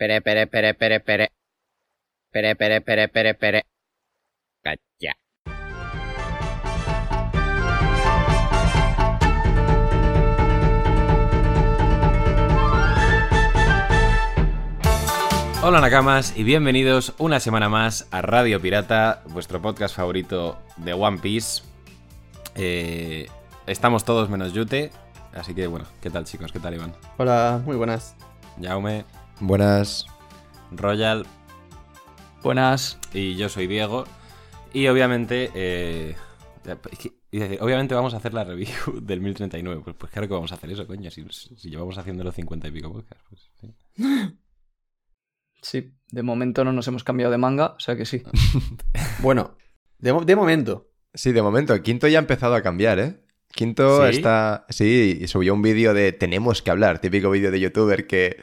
Pere, pere, pere, pere, pere. Pere, pere, pere, pere, pere. Cacha. Hola Nakamas y bienvenidos una semana más a Radio Pirata, vuestro podcast favorito de One Piece. Eh, estamos todos menos Yute, así que bueno, ¿qué tal chicos? ¿Qué tal Iván? Hola, muy buenas. Jaume, Buenas. Royal Buenas. y yo soy Diego. Y obviamente, eh, obviamente vamos a hacer la review del 1039. Pues, pues claro que vamos a hacer eso, coño, si, si llevamos haciendo los 50 y pico podcasts. Pues, sí. Sí, de momento no nos hemos cambiado de manga, o sea que sí. Bueno, de, de momento. Sí, de momento, Quinto ya ha empezado a cambiar, ¿eh? Quinto ¿Sí? está. Sí, y subió un vídeo de Tenemos que hablar, típico vídeo de youtuber que,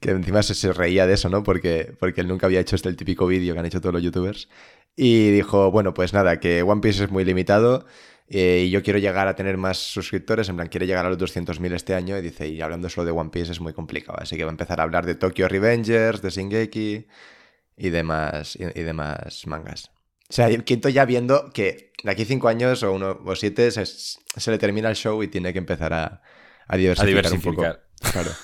que encima se, se reía de eso, ¿no? Porque, porque él nunca había hecho este el típico vídeo que han hecho todos los youtubers. Y dijo, bueno, pues nada, que One Piece es muy limitado eh, y yo quiero llegar a tener más suscriptores, en plan, quiere llegar a los 200.000 este año. Y dice, y hablando solo de One Piece es muy complicado, así que va a empezar a hablar de Tokyo Revengers, de Shingeki y demás, y, y demás mangas. O sea, el quinto ya viendo que de aquí cinco años o uno o siete se, se le termina el show y tiene que empezar a, a diversificar, A diversificar. un poco. Claro.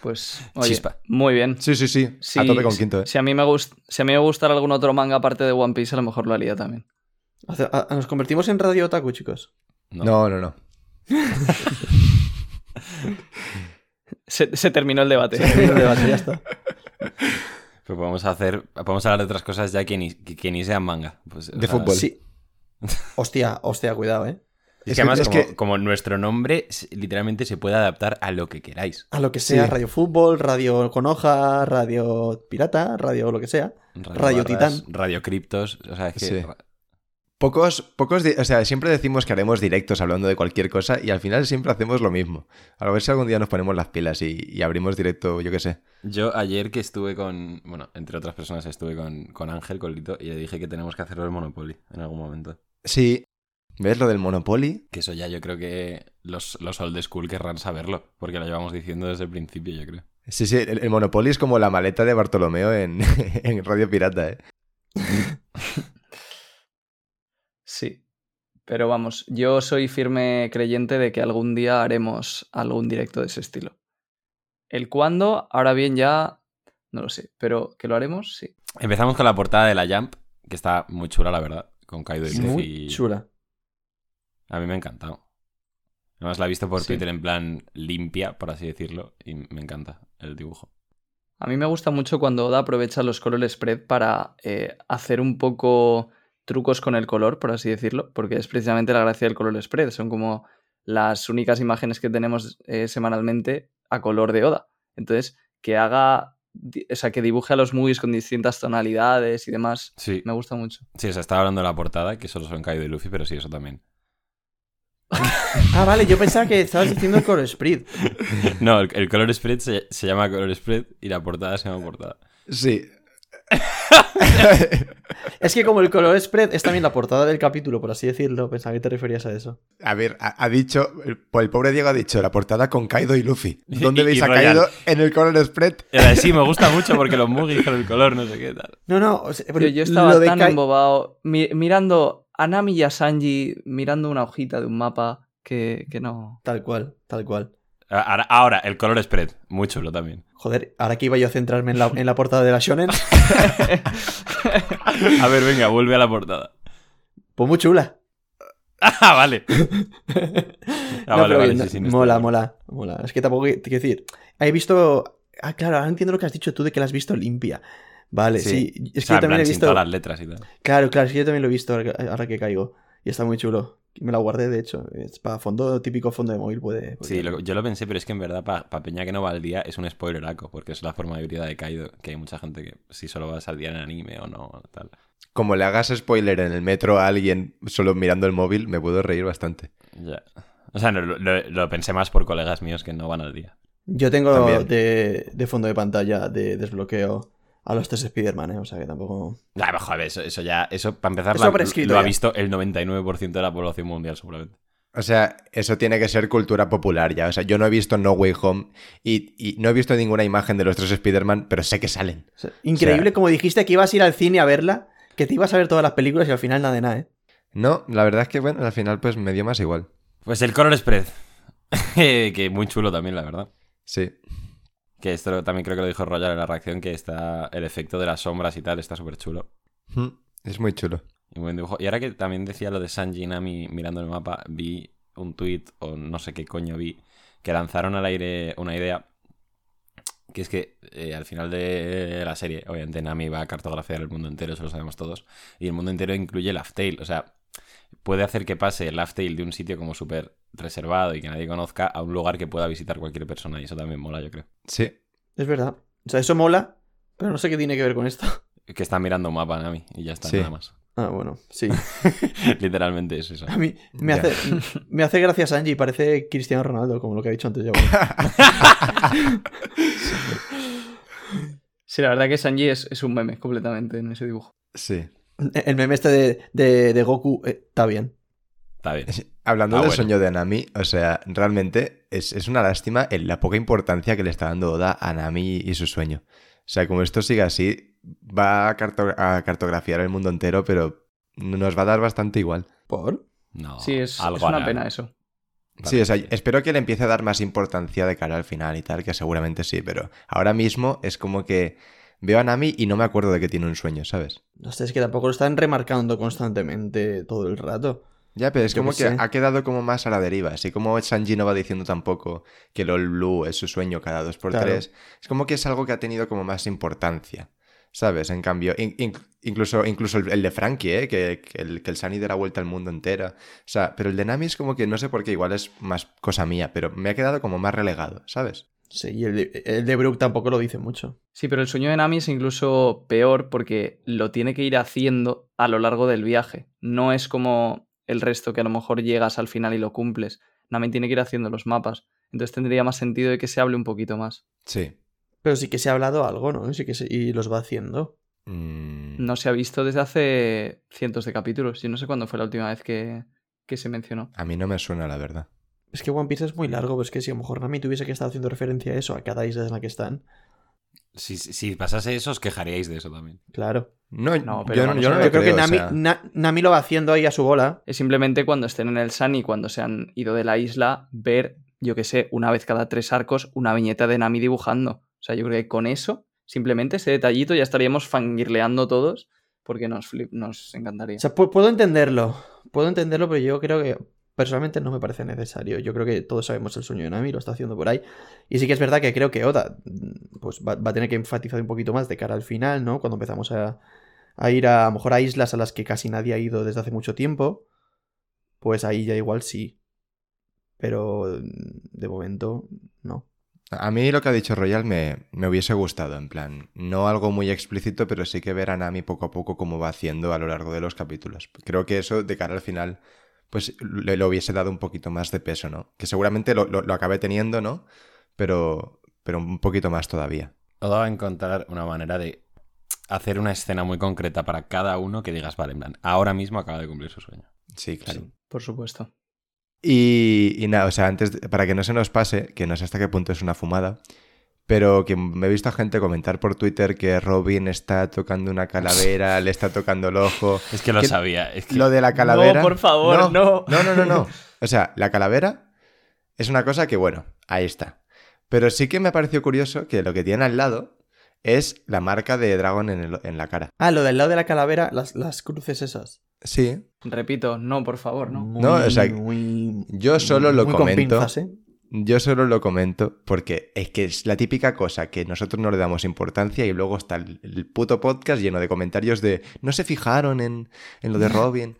Pues, oye, Chispa. muy bien. Sí, sí, sí. Si, a tope con quinto, ¿eh? Si a, mí me gust- si a mí me gustara algún otro manga aparte de One Piece, a lo mejor lo haría también. Nos convertimos en Radio Otaku, chicos. No. No, no, no. Se, se terminó el debate. El debate, ya está. Pues podemos hacer, podemos hablar de otras cosas ya que ni, que, que ni sean manga. Pues, De sea, fútbol. Sí. Hostia, hostia, cuidado, ¿eh? Es, Es que además, es como, que- como nuestro nombre literalmente se puede adaptar a lo que queráis. A lo que sea, Sí. Radio Fútbol, Radio con hoja, Radio Pirata, Radio lo que sea. Radio Barras, Titán. Radio Criptos. O sea, es que. Sí. Pocos, pocos, o sea, siempre decimos que haremos directos hablando de cualquier cosa y al final siempre hacemos lo mismo. A ver si algún día nos ponemos las pilas y, y abrimos directo, yo qué sé. Yo ayer que estuve con. Bueno, entre otras personas estuve con, con Ángel, con Lito, y le dije que tenemos que hacerlo el Monopoly en algún momento. Sí. ¿Ves lo del Monopoly? Que eso ya yo creo que los, los old school querrán saberlo, porque lo llevamos diciendo desde el principio, yo creo. Sí, sí, el, el Monopoly es como la maleta de Bartolomeo en, en Radio Pirata, ¿eh? Pero vamos, yo soy firme creyente de que algún día haremos algún directo de ese estilo. El cuándo, ahora bien ya, no lo sé, pero que lo haremos, sí. Empezamos con la portada de la Jump, que está muy chula, la verdad, con Kaido y Muy chula. A mí me ha encantado. Además la he visto por Sí. Twitter en plan limpia, por así decirlo, y me encanta el dibujo. A mí me gusta mucho cuando Oda aprovecha los color spread para eh, hacer un poco trucos con el color, por así decirlo, porque es precisamente la gracia del color spread. Son como las únicas imágenes que tenemos eh, semanalmente a color de Oda. Entonces, que haga, o sea, que dibuje a los movies con distintas tonalidades y demás, Sí, me gusta mucho. sí, o sea, estaba hablando de la portada, que solo son Kaido y Luffy, pero sí, eso también. Ah, vale, yo pensaba que estabas diciendo el color spread. No, el, el color spread se, se llama color spread y la portada se llama portada. Sí. Es que como el color spread es también la portada del capítulo, por así decirlo, pensaba que te referías a eso. A ver, ha, ha dicho, el, pues el pobre Diego ha dicho la portada con Kaido y Luffy. ¿Dónde Y- veis y a Royal. Kaido? En el color spread. Sí, me gusta mucho porque los mugis con el color, no sé qué tal. No, no, o sea, Pero yo estaba tan Kai- embobado mi- mirando a Nami y a Sanji, mirando una hojita de un mapa, que, que no. Tal cual, tal cual. Ahora, ahora, el color spread, muy chulo también. Joder, ahora que iba yo a centrarme en la, en la portada de la Shonen, A ver, venga, vuelve a la portada. pues muy chula. Ah, vale. Ah, No, vale, vale, bien, sí, sí, no mola, mola, mola. Es que tampoco, quiero decir, he visto... Ah, claro, ahora entiendo lo que has dicho tú de que la has visto limpia. Vale, sí. Es O sea, que yo también plan, he visto... las letras y tal. Claro, claro, es que yo también lo he visto ahora que caigo. Y está muy chulo. Me la guardé, de hecho. Es para fondo, típico fondo de móvil, puede... puede- Sí, lo- yo lo pensé, pero es que en verdad para Peña que no va al día es un spoileraco, porque es la forma de vida de Kaido, que hay mucha gente que si solo vas al día en anime o no, tal. Como le hagas spoiler en el metro a alguien solo mirando el móvil, me puedo reír bastante. Ya. O sea, no, lo, lo- pensé más por colegas míos que no van al día. Yo tengo de, de fondo de pantalla de desbloqueo a los tres Spider-Man, ¿eh? O sea que tampoco... Ya, pero, joder, eso, eso ya, eso para empezar Eso la- prescrito lo ha visto el 99% de la población mundial seguramente. O sea, eso tiene que ser cultura popular ya. O sea, yo no he visto No Way Home y, y no he visto ninguna imagen de los tres Spider-Man, pero sé que salen. O sea, increíble O sea- como dijiste que ibas a ir al cine a verla, que te ibas a ver todas las películas y al final nada de nada, ¿eh? No, la verdad es que, bueno, al final pues me dio más igual. Pues el color spread. que muy chulo también, la verdad. Sí. Que esto también creo que lo dijo Royal en la reacción, que está el efecto de las sombras y tal, está súper chulo. Mm, Es muy chulo. Y, buen dibujo. y ahora que también decía lo de Sanji y Nami mirando el mapa, vi un tweet o no sé qué coño vi, que lanzaron al aire una idea, que es que eh, al final de la serie, obviamente Nami va a cartografiar el mundo entero, eso lo sabemos todos, y el mundo entero incluye Laugh Tale, o sea, puede hacer que pase el Laugh Tale de un sitio como súper reservado y que nadie conozca a un lugar que pueda visitar cualquier persona, y eso también mola, yo creo. Sí. Es verdad. O sea, eso mola, pero no sé qué tiene que ver con esto. Que está mirando un mapa Nami y ya está, Sí. nada más. Ah, bueno, sí. Literalmente es eso. A mí me hace, me hace gracia Sanji, parece Cristiano Ronaldo, como lo que ha dicho antes ya. bueno. Sí, la verdad que Sanji es, es un meme completamente en ese dibujo. Sí. El meme este de, de- de Goku eh, está bien. Está bien. Hablando Ah, del bueno. sueño de Nami, o sea, realmente es, es una lástima en la poca importancia que le está dando Oda a Nami y su sueño. O sea, como esto siga así, va a, carto- a cartografiar el mundo entero, pero nos va a dar bastante igual. ¿Por? No, Sí, es, algo es una pena eso. Sí, o sea, espero que le empiece a dar más importancia de cara al final y tal, que seguramente sí, pero ahora mismo es como que veo a Nami y no me acuerdo de que tiene un sueño, ¿sabes? No sé, es que tampoco lo están remarcando constantemente todo el rato. Ya, pero es Yo como que sé. ha quedado como más a la deriva. Así como Sanji no va diciendo tampoco que LOL Blue es su sueño cada dos por Claro. tres. Es como que es algo que ha tenido como más importancia. ¿Sabes? En cambio, in- in- incluso, incluso el, el de Frankie, ¿eh? Que, que el, que el Sunny de la vuelta al mundo entera. O sea, pero el de Nami es como que no sé por qué, igual es más cosa mía, pero me ha quedado como más relegado, ¿sabes? Sí, y el de, el de Brook tampoco lo dice mucho. Sí, pero el sueño de Nami es incluso peor porque lo tiene que ir haciendo a lo largo del viaje. No es como el resto que a lo mejor llegas al final y lo cumples. Nami tiene que ir haciendo los mapas. Entonces tendría más sentido de que se hable un poquito más. Sí. Pero sí que se ha hablado algo, ¿no? Sí que se- y los va haciendo. Mm, No se ha visto desde hace cientos de capítulos. Yo no sé cuándo fue la última vez que, que se mencionó. A mí no me suena, la verdad. Es que One Piece es muy largo, pero es que si a lo mejor Nami tuviese que estar haciendo referencia a eso, a cada isla en la que están, Si, pasase eso, os quejaríais de eso también. claro. No, No, pero yo, no- vamos yo no Yo creo que o Nami, sea, Na- Nami lo va haciendo ahí a su bola. Es simplemente cuando estén en el Sun y cuando se han ido de la isla, ver, yo que sé, una vez cada tres arcos, una viñeta de Nami dibujando. O sea, yo creo que con eso, simplemente ese detallito, ya estaríamos fangirleando todos porque nos, flip- nos encantaría. O sea, pu- puedo entenderlo. Puedo entenderlo, pero yo creo que personalmente no me parece necesario. Yo creo que todos sabemos el sueño de Nami, lo está haciendo por ahí. Y sí que es verdad que creo que Oda mm, pues, va, va a tener que enfatizar un poquito más de cara al final, ¿no? Cuando empezamos a, a ir a, a lo mejor a islas a las que casi nadie ha ido desde hace mucho tiempo. Pues ahí ya igual sí. Pero mm, de momento no. A mí lo que ha dicho Royal me, me hubiese gustado, en plan, no algo muy explícito, pero sí que ver a Nami poco a poco cómo va haciendo a lo largo de los capítulos. Creo que eso, de cara al final, pues le, le hubiese dado un poquito más de peso, ¿no? Que seguramente lo, lo, lo acabe teniendo, ¿no? Pero, pero un poquito más todavía. Oda va a encontrar una manera de hacer una escena muy concreta para cada uno que digas, vale, en plan, ahora mismo acaba de cumplir su sueño. Sí, claro. Sí, por supuesto. Y, y nada, o sea, antes, de- para que no se nos pase, que no sé hasta qué punto es una fumada, pero que me he visto a gente comentar por Twitter que Robin está tocando una calavera, le está tocando el ojo. Es que lo ¿Qué- sabía. Es que... Lo de la calavera. No, por favor, no. No, no, no, no. O sea, la calavera es una cosa que, bueno, ahí está. Pero sí que me pareció curioso que lo que tiene al lado es la marca de Dragon en, el- en la cara. Ah, lo del lado de la calavera, las, las cruces esas. Sí. Repito, no, por favor, no. Muy, No, o sea, muy- yo solo lo comento. pinzas, ¿eh? Yo solo lo comento porque es que es la típica cosa que nosotros no le damos importancia y luego está el, el puto podcast lleno de comentarios de no se fijaron en, en lo de Robin.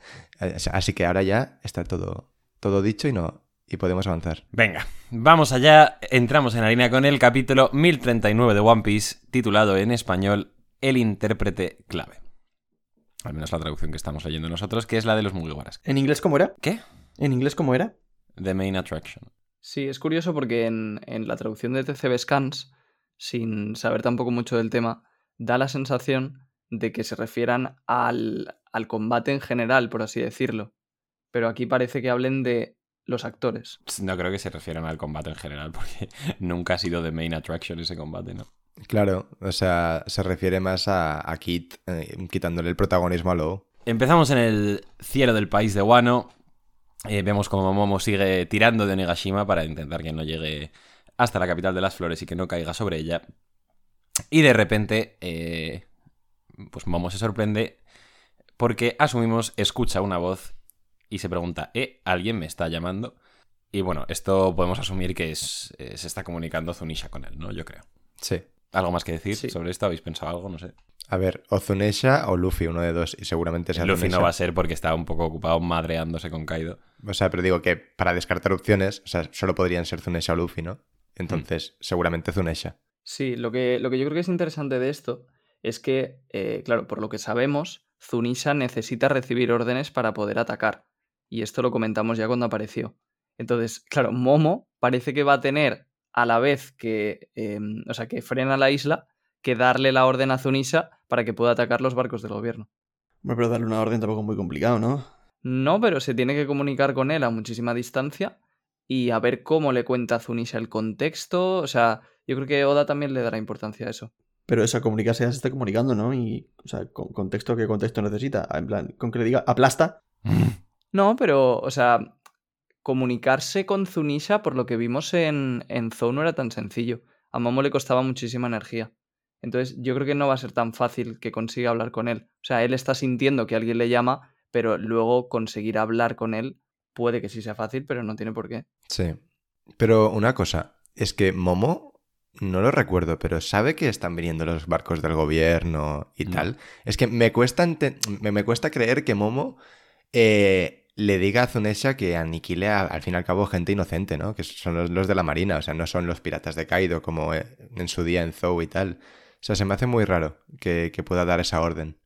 Así que ahora ya está todo, todo dicho y no y podemos avanzar. Venga, vamos allá. Entramos en harina con el capítulo 1039 de One Piece, titulado en español El intérprete clave. Al menos la traducción que estamos leyendo nosotros, que es la de los Mugiwaras. ¿En inglés cómo era? ¿Qué? ¿En inglés cómo era? The Main Attraction. Sí, es curioso porque en, en la traducción de TCB Scans, sin saber tampoco mucho del tema, da la sensación de que se refieran al, al combate en general, por así decirlo. Pero aquí parece que hablen de los actores. No creo que se refieran al combate en general, porque nunca ha sido the main attraction ese combate, ¿no? Claro, o sea, se refiere más a, a Kit eh, quitándole el protagonismo a Lo. Empezamos en el cielo del país de Wano. Eh, vemos como Momo sigue tirando de Onigashima para intentar que no llegue hasta la capital de las flores y que no caiga sobre ella. Y de repente, eh, pues Momo se sorprende porque asumimos, escucha una voz y se pregunta, ¿eh? ¿Alguien me está llamando? Y bueno, esto podemos asumir que es, eh, se está comunicando Zunisha con él, ¿no? Yo creo. Sí. ¿Algo más que decir Sí. sobre esto? ¿Habéis pensado algo? No sé. A ver, o Zunesha o Luffy, uno de dos, y seguramente sea Luffy no va a ser porque está un poco ocupado madreándose con Kaido. O sea, pero digo que para descartar opciones, o sea, solo podrían ser Zunesha o Luffy, ¿no? Entonces, seguramente Zunesha. Sí, lo que, lo que yo creo que es interesante de esto es que, eh, claro, por lo que sabemos, Zunisha necesita recibir órdenes para poder atacar. Y esto lo comentamos ya cuando apareció. Entonces, claro, Momo parece que va a tener a la vez que, eh, o sea, que frena la isla, que darle la orden a Zunisha para que pueda atacar los barcos del gobierno. Bueno, pero darle una orden tampoco es muy complicado, ¿no? No, pero se tiene que comunicar con él a muchísima distancia y a ver cómo le cuenta a Zunisha el contexto. O sea, yo creo que Oda también le dará importancia a eso. Pero esa comunicarse ya se está comunicando, ¿no? Y, o sea, con contexto, ¿qué contexto necesita? En plan, con que le diga, aplasta. No, pero, o sea, comunicarse con Zunisha, por lo que vimos en, en Zou, no era tan sencillo. A Momo le costaba muchísima energía. Entonces, yo creo que no va a ser tan fácil que consiga hablar con él. O sea, él está sintiendo que alguien le llama, pero luego conseguir hablar con él puede que sí sea fácil, pero no tiene por qué. Sí. Pero una cosa, es que Momo, no lo recuerdo, pero sabe que están viniendo los barcos del gobierno y No. tal. Es que me cuesta, me, me cuesta creer que Momo eh, le diga a Zunesha que aniquile a- al fin y al cabo gente inocente, ¿no? Que son los, los de la marina, o sea, no son los piratas de Kaido como eh, en su día en Zou y tal. O sea, se me hace muy raro que, que pueda dar esa orden.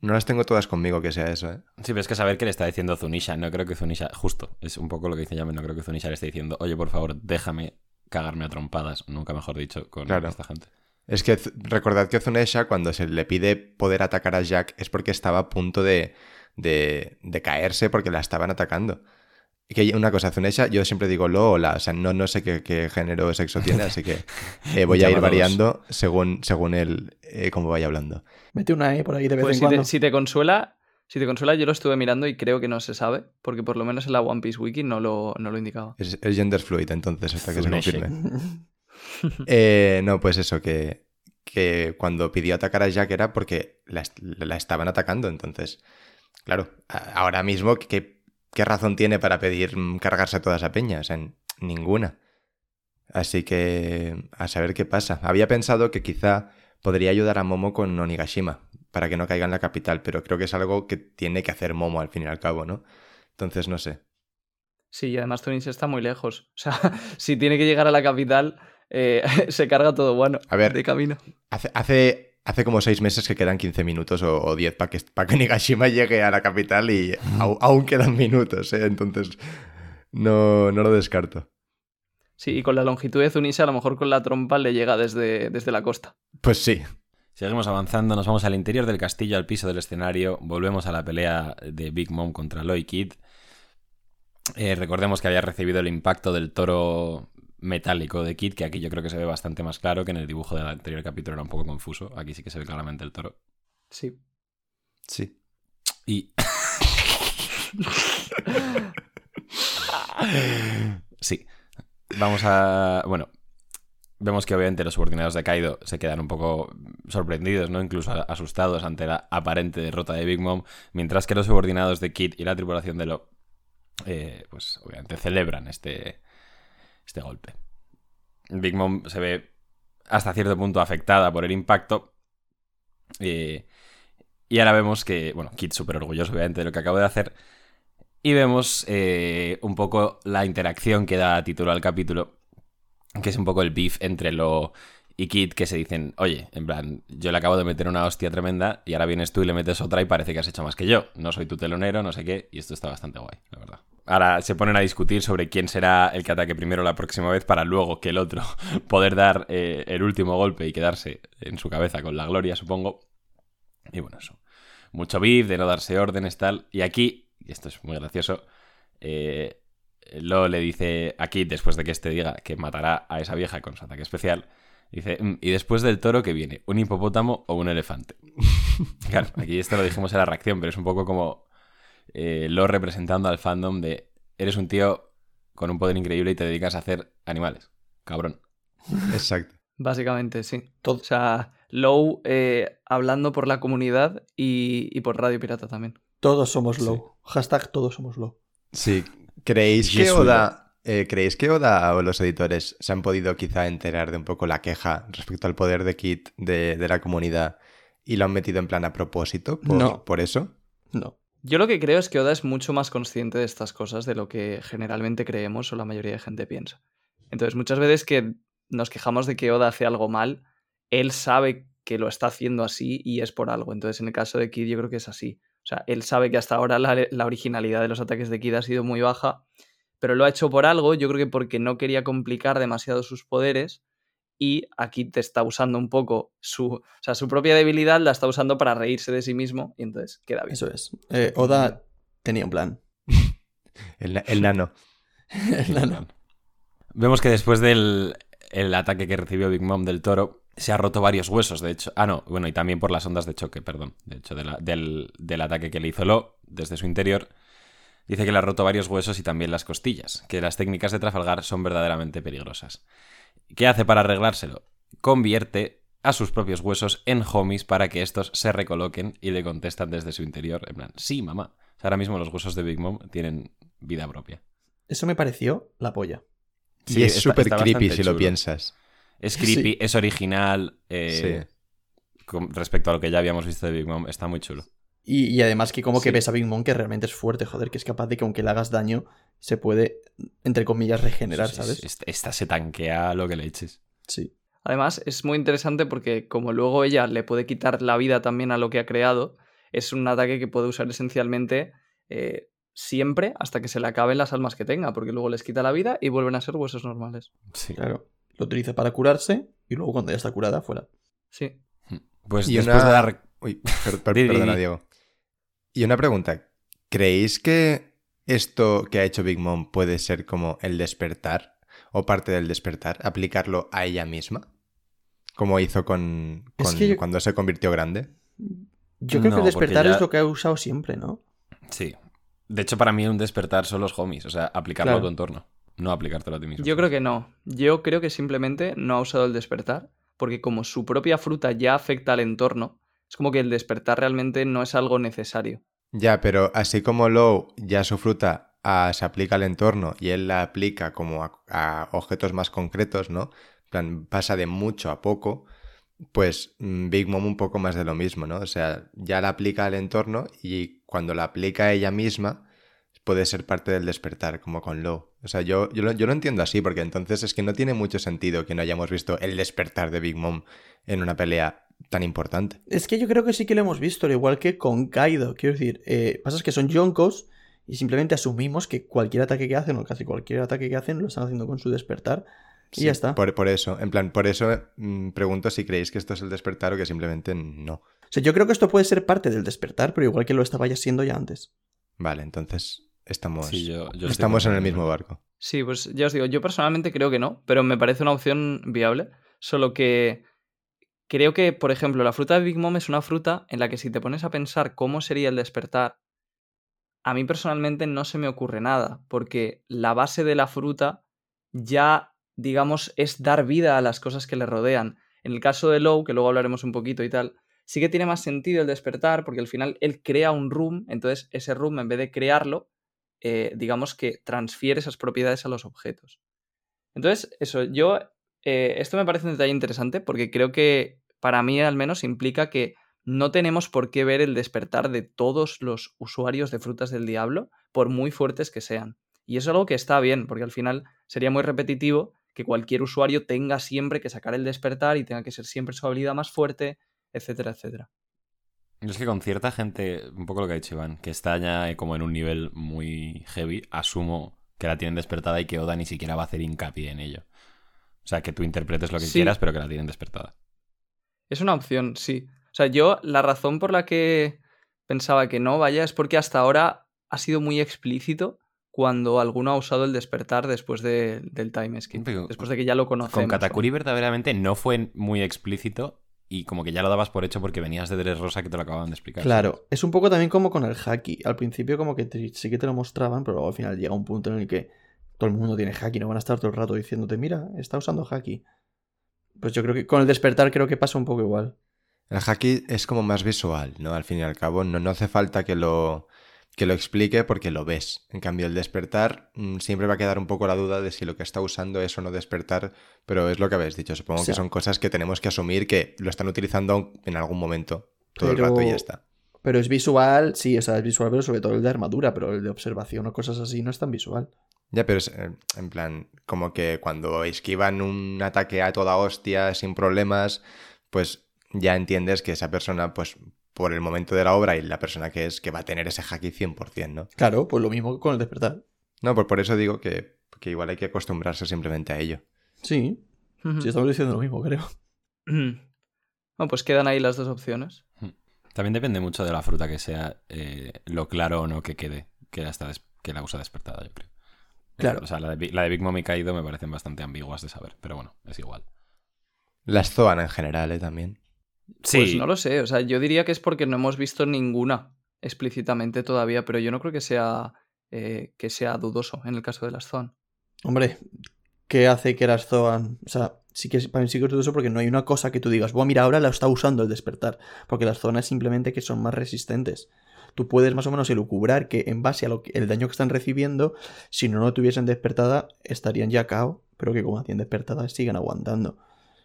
No las tengo todas conmigo que sea eso, ¿eh? Sí, pero es que saber qué le está diciendo Zunisha. No creo que Zunisha, justo, es un poco lo que dice Yame, no creo que Zunisha le esté diciendo, oye, por favor, déjame cagarme a trompadas, nunca mejor dicho, con Claro. esta gente. Es que recordad que Zunesha, cuando se le pide poder atacar a Jack, es porque estaba a punto de, de, de caerse porque la estaban atacando. Y que una cosa, Zunesha, yo siempre digo lo o la, o sea, no, no sé qué, qué género o sexo tiene, así que eh, voy a ir variando según, según él, eh, cómo vaya hablando. Mete una E por ahí de vez Pues en si cuando. te, si te consuela, si te consuela, yo lo estuve mirando y creo que no se sabe, porque por lo menos en la One Piece Wiki no lo, no lo indicaba. Es, es gender fluid, entonces, hasta que se Zunesha. confirme. Eh, no, pues eso, que, que cuando pidió atacar a Jack era porque la, la estaban atacando. Entonces, claro, ahora mismo, ¿qué, qué razón tiene para pedir mm, cargarse a toda esa peña? O sea, ninguna. Así que, a saber qué pasa. Había pensado que quizá podría ayudar a Momo con Onigashima para que no caiga en la capital, pero creo que es algo que tiene que hacer Momo al fin y al cabo, ¿no? Entonces, no sé. Sí, y además Tunis está muy lejos. O sea, si tiene que llegar a la capital, eh, se carga todo bueno A ver. de camino. Hace, hace, hace como seis meses que quedan 15 minutos o, o 10 para que, pa' que Nigashima llegue a la capital y au- aún quedan minutos, ¿eh? Entonces, no, no lo descarto. Sí, y con la longitud de Zunisha, a lo mejor con la trompa le llega desde, desde la costa. Pues sí. Seguimos avanzando, nos vamos al interior del castillo, al piso del escenario, volvemos a la pelea de Big Mom contra Loy Kid. Eh, recordemos que había recibido el impacto del toro metálico de Kid, que aquí yo creo que se ve bastante más claro, que en el dibujo del anterior capítulo era un poco confuso. Aquí sí que se ve claramente el toro. Sí. Sí. Y. sí. Vamos a. Bueno. Vemos que obviamente los subordinados de Kaido se quedan un poco sorprendidos, ¿no? Incluso asustados ante la aparente derrota de Big Mom, mientras que los subordinados de Kid y la tripulación de Lo, eh, pues obviamente celebran este, este golpe. Big Mom se ve hasta cierto punto afectada por el impacto. eh, y ahora vemos que, bueno, Kid súper orgulloso obviamente de lo que acabo de hacer. Y vemos eh, un poco la interacción que da título al capítulo, que es un poco el beef entre Lo y Kid, que se dicen, oye, en plan, yo le acabo de meter una hostia tremenda y ahora vienes tú y le metes otra y parece que has hecho más que yo. No soy tu telonero, no sé qué, y esto está bastante guay, la verdad. Ahora se ponen a discutir sobre quién será el que ataque primero la próxima vez para luego que el otro poder dar eh, el último golpe y quedarse en su cabeza con la gloria, supongo. Y bueno, eso. Mucho beef de no darse órdenes, tal. Y aquí, y esto es muy gracioso, eh, Lo le dice a Kid, después de que este diga que matará a esa vieja con su ataque especial, dice, "Mm, y después del toro que viene, ¿un hipopótamo o un elefante? claro, aquí esto lo dijimos en la reacción, pero es un poco como eh, lo representando al fandom de, eres un tío con un poder increíble y te dedicas a hacer animales. Cabrón. Exacto. Básicamente, sí. Todo. O sea, Low eh, hablando por la comunidad y, y por Radio Pirata también. Todos somos low. Hashtag todos somos low. Sí. ¿Creéis que. Oda, eh, ¿creéis que Oda o los editores se han podido quizá enterar de un poco la queja respecto al poder de Kit de, de la comunidad y lo han metido en plan a propósito por, No. por eso? No. Yo lo que creo es que Oda es mucho más consciente de estas cosas de lo que generalmente creemos o la mayoría de gente piensa. Entonces, muchas veces que nos quejamos de que Oda hace algo mal, él sabe que lo está haciendo así y es por algo. Entonces, en el caso de Kid, yo creo que es así. O sea, él sabe que hasta ahora la, la originalidad de los ataques de Kid ha sido muy baja, pero lo ha hecho por algo, yo creo que porque no quería complicar demasiado sus poderes y aquí te está usando un poco su, o sea, su propia debilidad, la está usando para reírse de sí mismo y entonces queda bien. Eso es. Eh, Oda tenía un plan. El, el nano. No, no. Vemos que después del el ataque que recibió Big Mom del toro, se ha roto varios huesos, de hecho. Ah, no, bueno, y también por las ondas de choque, perdón. De hecho, de la- del, del ataque que le hizo Lo desde su interior. Dice que le ha roto varios huesos y también las costillas, que las técnicas de Trafalgar son verdaderamente peligrosas. ¿Qué hace para arreglárselo? Convierte a sus propios huesos en homies para que estos se recoloquen y le contestan desde su interior, en plan, sí, mamá. O sea, ahora mismo los huesos de Big Mom tienen vida propia. Eso me pareció la polla. y es súper creepy si lo piensas. Es creepy, Sí. es original. eh, con respecto a lo que ya habíamos visto de Big Mom, está muy chulo. Y, y además que como que ves a Big Mom que realmente es fuerte, joder, que es capaz de que aunque le hagas daño, se puede, entre comillas, regenerar, Sí, ¿sabes? sí, Esta, esta se tanquea lo que le eches. Sí. Además, es muy interesante porque como luego ella le puede quitar la vida también a lo que ha creado, es un ataque que puede usar esencialmente eh, siempre hasta que se le acaben las almas que tenga, porque luego les quita la vida y vuelven a ser huesos normales. Sí. Claro. Lo utiliza para curarse y luego cuando ya está curada, fuera. Sí. Pues Y después una- de la... re- Uy, per- per- perdona, di. Diego. Y una pregunta. ¿Creéis que esto que ha hecho Big Mom puede ser como el despertar o parte del despertar? ¿Aplicarlo a ella misma? Como hizo con, Es con que yo- cuando se convirtió grande. Yo creo No, que el despertar ya- es lo que ha usado siempre, ¿no? Sí. De hecho, para mí un despertar son los homies. O sea, aplicarlo Claro. a tu entorno. No aplicártelo a ti mismo. Yo creo que no. Yo creo que simplemente no ha usado el despertar, porque como su propia fruta ya afecta al entorno, es como que el despertar realmente no es algo necesario. Ya, pero así como Low ya su fruta ah, se aplica al entorno y él la aplica como a, a objetos más concretos, ¿no? Plan, pasa de mucho a poco, pues mm, Big Mom un poco más de lo mismo, ¿no? O sea, ya la aplica al entorno y cuando la aplica ella misma puede ser parte del despertar, como con Low. O sea, yo, yo, yo lo entiendo así, porque entonces es que no tiene mucho sentido que no hayamos visto el despertar de Big Mom en una pelea tan importante. Es que yo creo que sí que lo hemos visto, al igual que con Kaido. Quiero decir, eh, pasa es que son yonkos y simplemente asumimos que cualquier ataque que hacen, o casi cualquier ataque que hacen, lo están haciendo con su despertar. Y Sí, ya está. Por, por eso, en plan, por eso mm, pregunto si creéis que esto es el despertar o que simplemente no. O sea, yo creo que esto puede ser parte del despertar, pero igual que lo estaba ya siendo ya antes. Vale, entonces estamos, Sí, yo- estamos en el mismo barco. Sí, pues ya os digo, yo personalmente creo que no, pero me parece una opción viable. Solo que creo que, por ejemplo, la fruta de Big Mom es una fruta en la que si te pones a pensar cómo sería el despertar, a mí personalmente no se me ocurre nada, porque la base de la fruta ya, digamos, es dar vida a las cosas que le rodean. En el caso de Low, que luego hablaremos un poquito y tal, sí que tiene más sentido el despertar, porque al final él crea un room, entonces ese room, en vez de crearlo, eh, digamos que transfiere esas propiedades a los objetos. Entonces, eso, yo, eh, esto me parece un detalle interesante porque creo que para mí al menos implica que no tenemos por qué ver el despertar de todos los usuarios de frutas del diablo, por muy fuertes que sean. Y eso es algo que está bien, porque al final sería muy repetitivo que cualquier usuario tenga siempre que sacar el despertar y tenga que ser siempre su habilidad más fuerte, etcétera, etcétera. Es que con cierta gente, un poco lo que ha dicho Iván, que está ya eh, como en un nivel muy heavy, asumo que la tienen despertada y que Oda ni siquiera va a hacer hincapié en ello. O sea, que tú interpretes lo que Sí. quieras, pero que la tienen despertada. Es una opción, sí. O sea, yo la razón por la que pensaba que no, vaya, es porque hasta ahora ha sido muy explícito cuando alguno ha usado el despertar después de- del time skip. Pero- Después de que ya lo conocemos. Con Katakuri verdaderamente no fue muy explícito y como que ya lo dabas por hecho porque venías de Dressrosa que te lo acababan de explicar. Claro, es un poco también como con el haki. Al principio como que te- sí que te lo mostraban, pero luego al final llega un punto en el que todo el mundo tiene haki, no van a estar todo el rato diciéndote, mira, está usando haki. Pues yo creo que con el despertar creo que pasa un poco igual. El haki es como más visual, ¿no? Al fin y al cabo, no, no hace falta que lo, que lo explique porque lo ves. En cambio, el despertar mm, siempre va a quedar un poco la duda de si lo que está usando es o no despertar, pero es lo que habéis dicho. Supongo O sea- que son cosas que tenemos que asumir que lo están utilizando en algún momento, todo el Pero- rato y ya está. Pero es visual, sí, o sea, es visual, pero sobre todo el de armadura, pero el de observación o cosas así no es tan visual. Ya, pero es eh, en plan, como que cuando esquivan un ataque a toda hostia sin problemas, pues ya entiendes que esa persona, pues por el momento de la obra y la persona que es, que va a tener ese haki 100%, ¿no? Claro, pues lo mismo con el despertar. No, pues por eso digo que, que igual hay que acostumbrarse simplemente a ello. Sí, sí, estamos diciendo lo mismo, creo. Bueno, pues quedan ahí las dos opciones. También depende mucho de la fruta que sea, eh, lo claro o no que quede que la, está des- que la usa despertada, yo creo. Claro. O sea, la de, la de Big Mom y Kaido me parecen bastante ambiguas de saber, pero bueno, es igual. Las Zoan en general, ¿eh? También. Sí, Pues no lo sé, o sea, yo diría que es porque no hemos visto ninguna explícitamente todavía, pero yo no creo que sea, eh, que sea dudoso en el caso de las Zoan. Hombre, ¿qué hace que las Zoan? O sea, sí que para mí sí que es porque no hay una cosa que tú digas, bueno, mira, ahora la está usando el despertar. Porque las zonas simplemente que son más resistentes. Tú puedes más o menos elucubrar que en base a el daño que están recibiendo, si no lo tuviesen despertada, estarían ya cao, pero que como hacían despertada, siguen aguantando.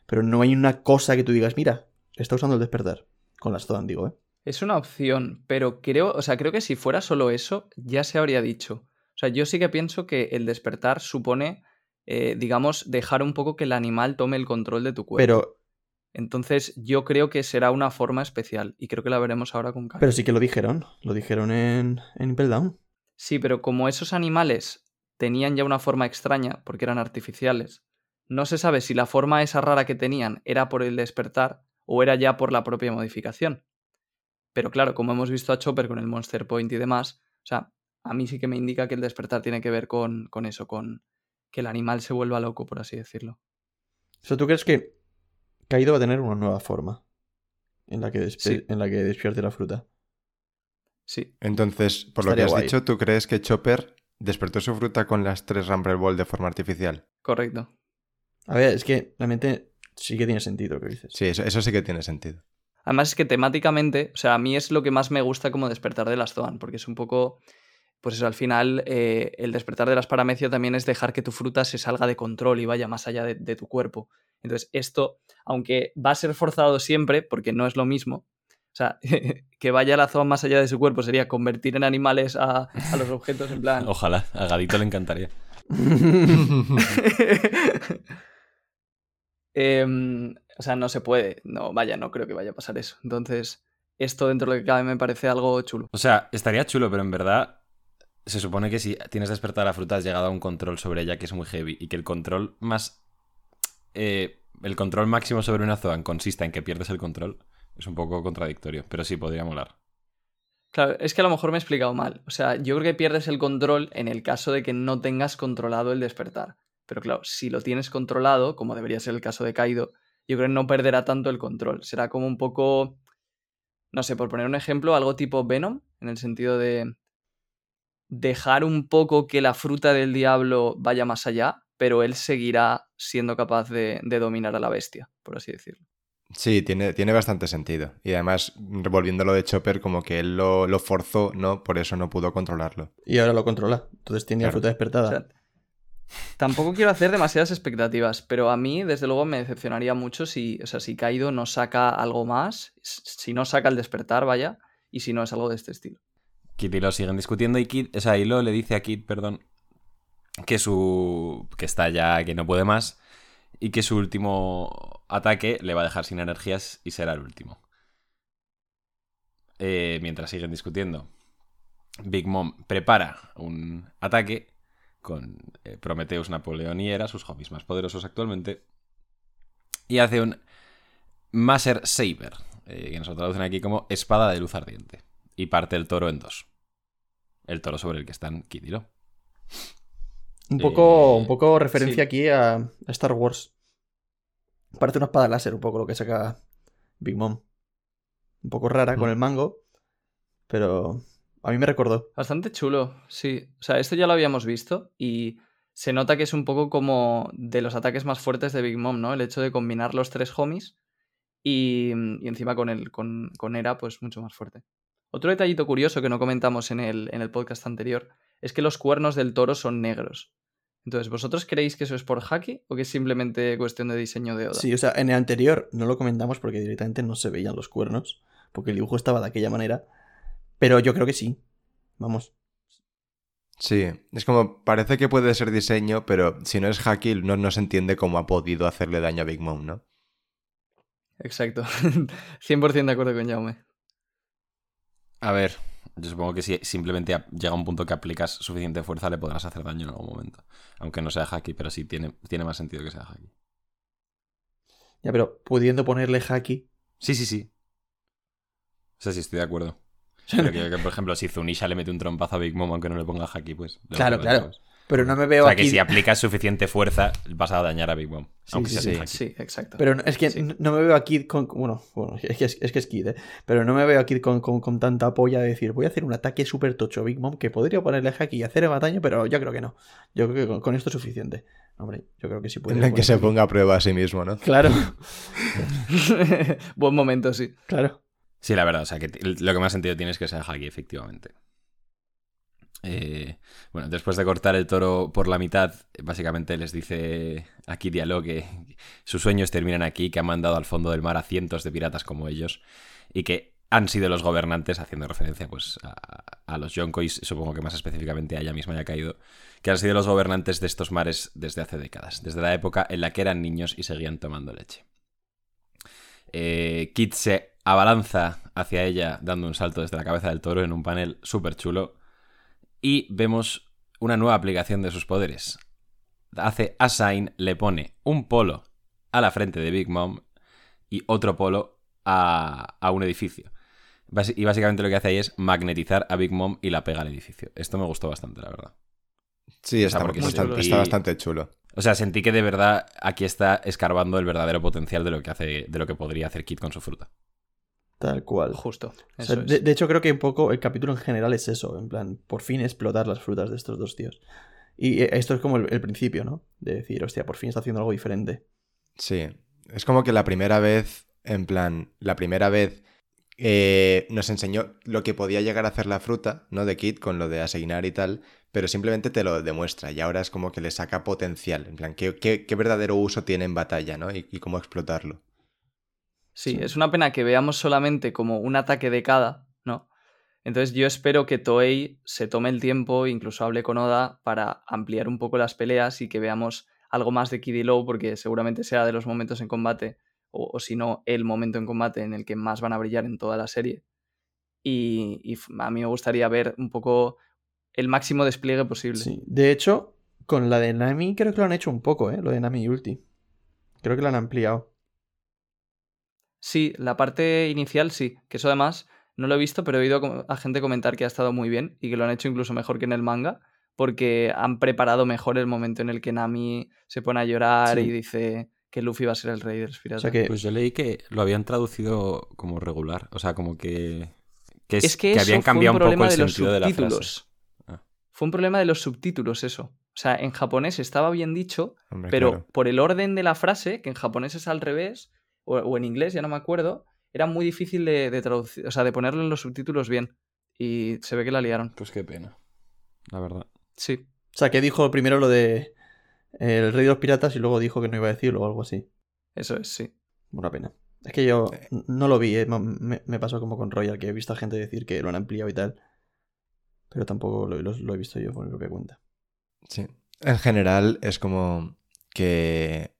Pero no hay una cosa que tú digas, mira, está usando el despertar. Con las Zoan, digo, ¿eh? Es una opción, pero creo, o sea, creo que si fuera solo eso, ya se habría dicho. O sea, yo sí que pienso que el despertar supone, eh, digamos, dejar un poco que el animal tome el control de tu cuerpo. Pero, Entonces, yo creo que será una forma especial y creo que la veremos ahora con Kai. pero sí que lo dijeron. Lo dijeron en, en Impel Down. Sí, pero como esos animales tenían ya una forma extraña, porque eran artificiales, no se sabe si la forma esa rara que tenían era por el despertar o era ya por la propia modificación. Pero claro, como hemos visto a Chopper con el Monster Point y demás, o sea, a mí sí que me indica que el despertar tiene que ver con, con eso, con que el animal se vuelva loco, por así decirlo. O sea, ¿tú crees que Kaido va a tener una nueva forma en la que, despe- Sí. en la que despierte la fruta? Sí, Entonces, por lo que has guay. dicho, ¿tú crees que Chopper despertó su fruta con las tres Rumble Ball de forma artificial? correcto. A ver, es que realmente sí que tiene sentido lo que dices. Sí, eso, eso sí que tiene sentido. Además es que temáticamente, o sea, a mí es lo que más me gusta como despertar de las Zoan, porque es un poco, pues eso, al final eh, el despertar de las paramecia también es dejar que tu fruta se salga de control y vaya más allá de, de tu cuerpo. Entonces esto, aunque va a ser forzado siempre, porque no es lo mismo, o sea, que vaya la Zoan más allá de su cuerpo sería convertir en animales a, a los objetos en plan... Ojalá, a Gadito le encantaría. Em, o sea, no se puede. No, vaya, no creo que vaya a pasar eso. Entonces, esto dentro de lo que cabe me parece algo chulo. O sea, estaría chulo, pero en verdad se supone que si tienes despertada la fruta has llegado a un control sobre ella que es muy heavy y que el control más... eh, el control máximo sobre una Zoan consista en que pierdes el control. Es un poco contradictorio, pero sí podría molar. Claro, es que a lo mejor me he explicado mal. O sea, yo creo que pierdes el control en el caso de que no tengas controlado el despertar. Pero claro, si lo tienes controlado, como debería ser el caso de Kaido, yo creo que no perderá tanto el control. Será como un poco, no sé, por poner un ejemplo, algo tipo Venom, en el sentido de dejar un poco que la fruta del diablo vaya más allá, pero él seguirá siendo capaz de, de dominar a la bestia, por así decirlo. Sí, tiene, tiene bastante sentido. Y además, volviendo a lo de Chopper, como que él lo, lo forzó, ¿no? Por eso no pudo controlarlo. Y ahora lo controla. Entonces tiene la fruta despertada. O sea, tampoco quiero hacer demasiadas expectativas, pero a mí, desde luego, me decepcionaría mucho si, o sea, si Kaido no saca algo más, si no saca el despertar, vaya, y si no es algo de este estilo. Kid y lo siguen discutiendo y Kid, o sea, Hilo le dice a Kid, perdón, que su. que está ya, que no puede más y que su último ataque le va a dejar sin energías y será el último. Eh, mientras siguen discutiendo, Big Mom prepara un ataque con eh, Prometheus, Napoleón y Hera, sus hobbies más poderosos actualmente, y hace un Maser Saber, eh, que nos lo traducen aquí como espada de luz ardiente, y parte el toro en dos. El toro sobre el que están Kid y Lo. Un poco, Eh, un poco referencia sí. aquí a, a Star Wars. Parece una espada láser un poco lo que saca Big Mom. Un poco rara con Mm. el mango, pero a mí me recordó. Bastante chulo, sí. O sea, esto ya lo habíamos visto y se nota que es un poco como de los ataques más fuertes de Big Mom, ¿no? El hecho de combinar los tres homies y, y encima con, el, con, con Era, pues mucho más fuerte. Otro detallito curioso que no comentamos en el, en el podcast anterior es que los cuernos del toro son negros. Entonces, ¿vosotros creéis que eso es por haki o que es simplemente cuestión de diseño de Oda? Sí, o sea, en el anterior no lo comentamos porque directamente no se veían los cuernos, porque el dibujo estaba de aquella manera, pero yo creo que sí. Vamos. Sí, es como, parece que puede ser diseño, pero si no es Haki, no, no se entiende cómo ha podido hacerle daño a Big Mom, ¿no? Exacto. 100% de acuerdo con Jaume. A ver, yo supongo que si simplemente a- llega un punto que aplicas suficiente fuerza le podrás hacer daño en algún momento. Aunque no sea haki, pero sí tiene, tiene más sentido que sea haki. Ya, pero pudiendo ponerle haki. Sí, sí, sí. O sea, sí, estoy de acuerdo. Pero que, que, por ejemplo, si Zunisha le mete un trompazo a Big Mom aunque no le ponga haki, pues... Claro, claro. pues. Pero no me veo O sea, aquí. que si aplicas suficiente fuerza, vas a dañar a Big Mom. Sí, aunque sí, sea sí. exacto. Pero no- es que Sí. no me veo aquí con. Bueno, bueno es, que es, es que es Kid, ¿eh? Pero no me veo aquí con, con- con tanta polla de decir, voy a hacer un ataque súper tocho a Big Mom que podría ponerle haki y hacer daño, pero yo creo que no. Yo creo que con, con esto es suficiente. Hombre, yo creo que sí puede. En que se ponga a prueba a sí mismo, ¿no? Claro, Buen momento, sí. claro. Sí, la verdad, o sea, que lo que más sentido tiene es que sea haki, efectivamente. Eh, bueno, después de cortar el toro por la mitad, básicamente les dice a Kid y a Lo que sus sueños terminan aquí, que han mandado al fondo del mar a cientos de piratas como ellos y que han sido los gobernantes, haciendo referencia pues a, los Yonkos, supongo que más específicamente a ella misma haya caído, que han sido los gobernantes de estos mares desde hace décadas, desde la época en la que eran niños y seguían tomando leche. Eh, Kid se abalanza hacia ella dando un salto desde la cabeza del toro en un panel súper chulo y vemos una nueva aplicación de sus poderes. Hace assign, le pone un polo a la frente de Big Mom y otro polo a, a un edificio. Basi- Y básicamente lo que hace ahí es magnetizar a Big Mom y la pega al edificio. Esto me gustó bastante, la verdad. Sí, está, porque bastante, chulo. está bastante chulo. O sea, sentí que de verdad aquí está escarbando el verdadero potencial de lo que hace, de lo que podría hacer Kid con su fruta. Tal cual. Justo. O Eso sea, es. de, de hecho, creo que un poco el capítulo en general es eso. En plan, por fin explotar las frutas de estos dos tíos. Y eh, esto es como el, el principio, ¿no? De decir, hostia, por fin está haciendo algo diferente. Sí, es como que la primera vez, en plan, la primera vez eh, nos enseñó lo que podía llegar a hacer la fruta, ¿no? De Kit con lo de asignar y tal, pero simplemente te lo demuestra y ahora es como que le saca potencial, en plan, qué, qué- qué verdadero uso tiene en batalla, ¿no? Y, y cómo explotarlo. Sí, es una pena que veamos solamente como un ataque de cada, ¿no? Entonces yo espero que Toei se tome el tiempo, incluso hable con Oda, para ampliar un poco las peleas y que veamos algo más de Kid y Low, porque seguramente sea de los momentos en combate, o, o si no, el momento en combate en el que más van a brillar en toda la serie. Y, a mí me gustaría ver un poco el máximo despliegue posible. Sí. De hecho, con la de Nami creo que lo han hecho un poco, ¿eh? Lo de Nami y Ulti. Creo que lo han ampliado. Sí, la parte inicial sí, que eso además no lo he visto, pero he oído a gente comentar que ha estado muy bien y que lo han hecho incluso mejor que en el manga, porque han preparado mejor el momento en el que Nami se pone a llorar Sí. y dice que Luffy va a ser el rey de los O piratas. sea que. Pues yo leí que lo habían traducido como regular. O sea, como que. Que, es, es que, que eso habían cambiado un, un poco el de los sentido de la frase. Ah. Fue un problema de los subtítulos eso. O sea, en japonés estaba bien dicho, Hombre, pero claro. por el orden de la frase, que en japonés es al revés, o, o en inglés, ya no me acuerdo, era muy difícil de, de traducir, o sea, de ponerlo en los subtítulos bien. Y se ve que la liaron. Pues qué pena. La verdad. Sí. O sea, que dijo primero lo de. El rey de los piratas y luego dijo que no iba a decirlo o algo así. Eso es, sí. Una pena. Es que yo Eh. no lo vi, ¿eh? Me, me pasó como con Royal, que he visto a gente decir que lo han ampliado y tal. Pero tampoco lo, lo- lo he visto yo por mi propia cuenta. Sí. En general es como que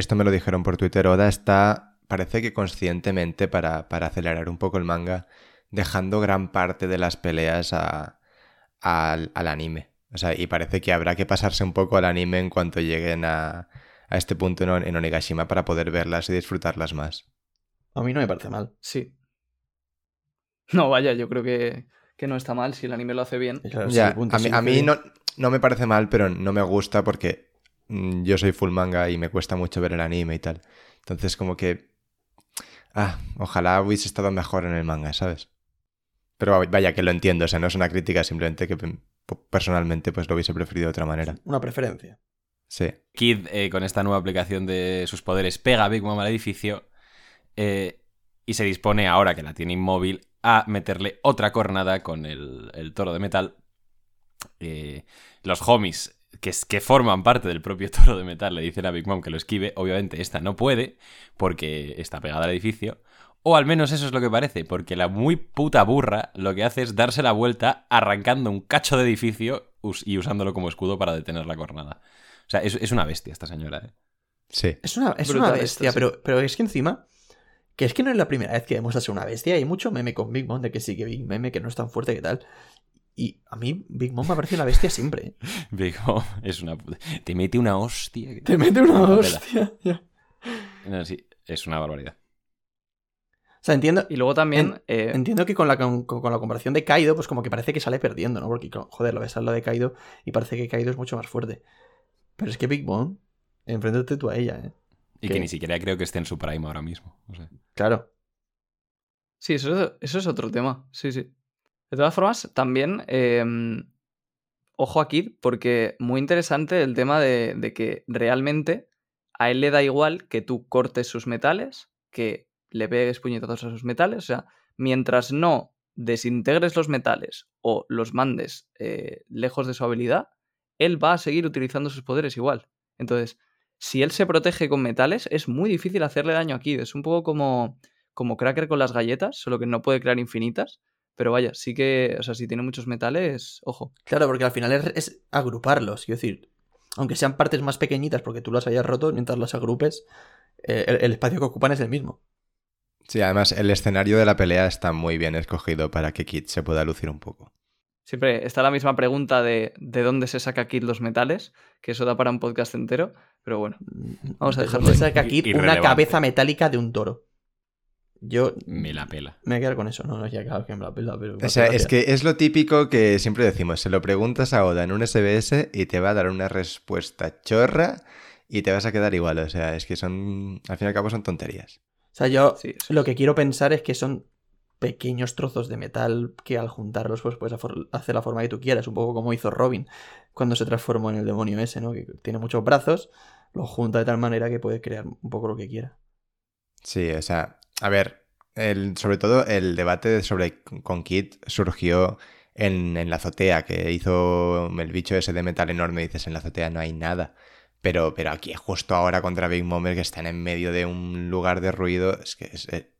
esto me lo dijeron por Twitter. Oda está, parece que conscientemente para, para acelerar un poco el manga, dejando gran parte de las peleas a- al, al anime. O sea, y parece que habrá que pasarse un poco al anime en cuanto lleguen a, a este punto en, en Onigashima para poder verlas y disfrutarlas más. A mí no me parece mal. Sí. No, vaya, yo creo que, que no está mal si el anime lo hace bien. Claro, Ya, a mí, a mí no, no me parece mal, pero no me gusta porque yo soy full manga y me cuesta mucho ver el anime y tal. Entonces, como que. Ah, ojalá hubiese estado mejor en el manga, ¿sabes? Pero vaya que lo entiendo, o sea, no es una crítica, simplemente que pe- personalmente pues lo hubiese preferido de otra manera. Una preferencia. Sí. Kid, eh, con esta nueva aplicación de sus poderes, pega a Big Mom al edificio eh, y se dispone, ahora que la tiene inmóvil, a meterle otra cornada con el, el toro de metal. Eh, los homies que, es- que forman parte del propio toro de metal le dicen a Big Mom que lo esquive. Obviamente esta no puede porque está pegada al edificio. O al menos eso es lo que parece, porque la muy puta burra lo que hace es darse la vuelta arrancando un cacho de edificio y usándolo como escudo para detener la cornada. O sea, es, es una bestia esta señora, ¿eh? Sí. Es una, es una esto, bestia, sí. pero, pero es que encima. Que es que no es la primera vez que demuestra ser una bestia. Hay mucho meme con Big Mom de que sí, que Big Meme, que no es tan fuerte que tal. Y a mí, Big Mom me ha parecido una bestia siempre. ¿eh? Big Mom es una Te mete una hostia. que- Te mete una Una hostia. ya. No, sí, es una barbaridad. O sea, entiendo. Y luego también. eh, Entiendo que con la, con, con la comparación de Kaido, pues como que parece que sale perdiendo, ¿no? Porque, joder, lo ves al lado de Kaido y parece que Kaido es mucho más fuerte. Pero es que Big Mom, enfréntate tú a ella, ¿eh? Y que ni siquiera creo que esté en su prime ahora mismo. o sea. Claro. Sí, eso es, eso es otro tema. Sí, sí. De todas formas, también. eh, ojo aquí, porque muy interesante el tema de, que realmente a él le da igual que tú cortes sus metales, que le pegues puñetazos a sus metales. O sea, mientras no desintegres los metales o los mandes eh, lejos de su habilidad, él va a seguir utilizando sus poderes igual. Entonces, si él se protege con metales, es muy difícil hacerle daño aquí. Es un poco como, como Cracker con las galletas, solo que no puede crear infinitas. Pero vaya, sí que, o sea, si tiene muchos metales, ojo. Claro, porque al final es, es agruparlos. Quiero decir, aunque sean partes más pequeñitas porque tú las hayas roto, mientras las agrupes, eh, el, el espacio que ocupan es el mismo. Sí, además el escenario de la pelea está muy bien escogido para que Kid se pueda lucir un poco. Siempre está la misma pregunta de de dónde se saca aquí los metales, que eso da para un podcast entero, pero bueno. Vamos a dejarlo ahí. saca aquí una cabeza metálica de un toro. Yo Me la pela. me voy a quedar con eso, no, no, ya claro que me la pela, pero... O sea, es que es lo típico que siempre decimos, se lo preguntas a Oda en un SBS y te va a dar una respuesta chorra y te vas a quedar igual. O sea, es que son, al fin y al cabo son tonterías. O sea, yo Sí, lo que quiero pensar es que son pequeños trozos de metal que al juntarlos pues puedes hacer la forma que tú quieras, un poco como hizo Robin cuando se transformó en el demonio ese, ¿no? Que tiene muchos brazos, lo junta de tal manera que puede crear un poco lo que quiera. Sí, o sea, a ver, el, sobre todo el debate sobre con Kid surgió en, en la azotea, que hizo el bicho ese de metal enorme, dices, en la azotea no hay nada. Pero, pero aquí, justo ahora contra Big Mom, que están en medio de un lugar de ruido, es que eh,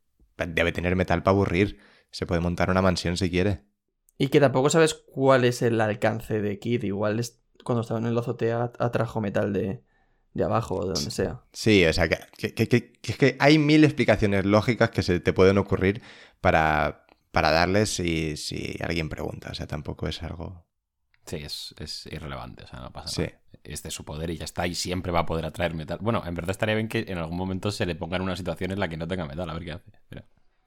debe tener metal para aburrir. Se puede montar una mansión si quiere. Y que tampoco sabes cuál es el alcance de Kid, igual es cuando estaba en la azotea atrajo metal de, de abajo o de donde sea. Sí, o sea, que, que- que- que- que es que hay mil explicaciones lógicas que se te pueden ocurrir para, para darles si, si alguien pregunta. O sea, tampoco es algo... Sí, es, es irrelevante, o sea, no pasa Sí. nada. Este es su poder y ya está, y siempre va a poder atraer metal. Bueno, en verdad estaría bien que en algún momento se le ponga en una situación en la que no tenga metal, a ver qué hace. Pero-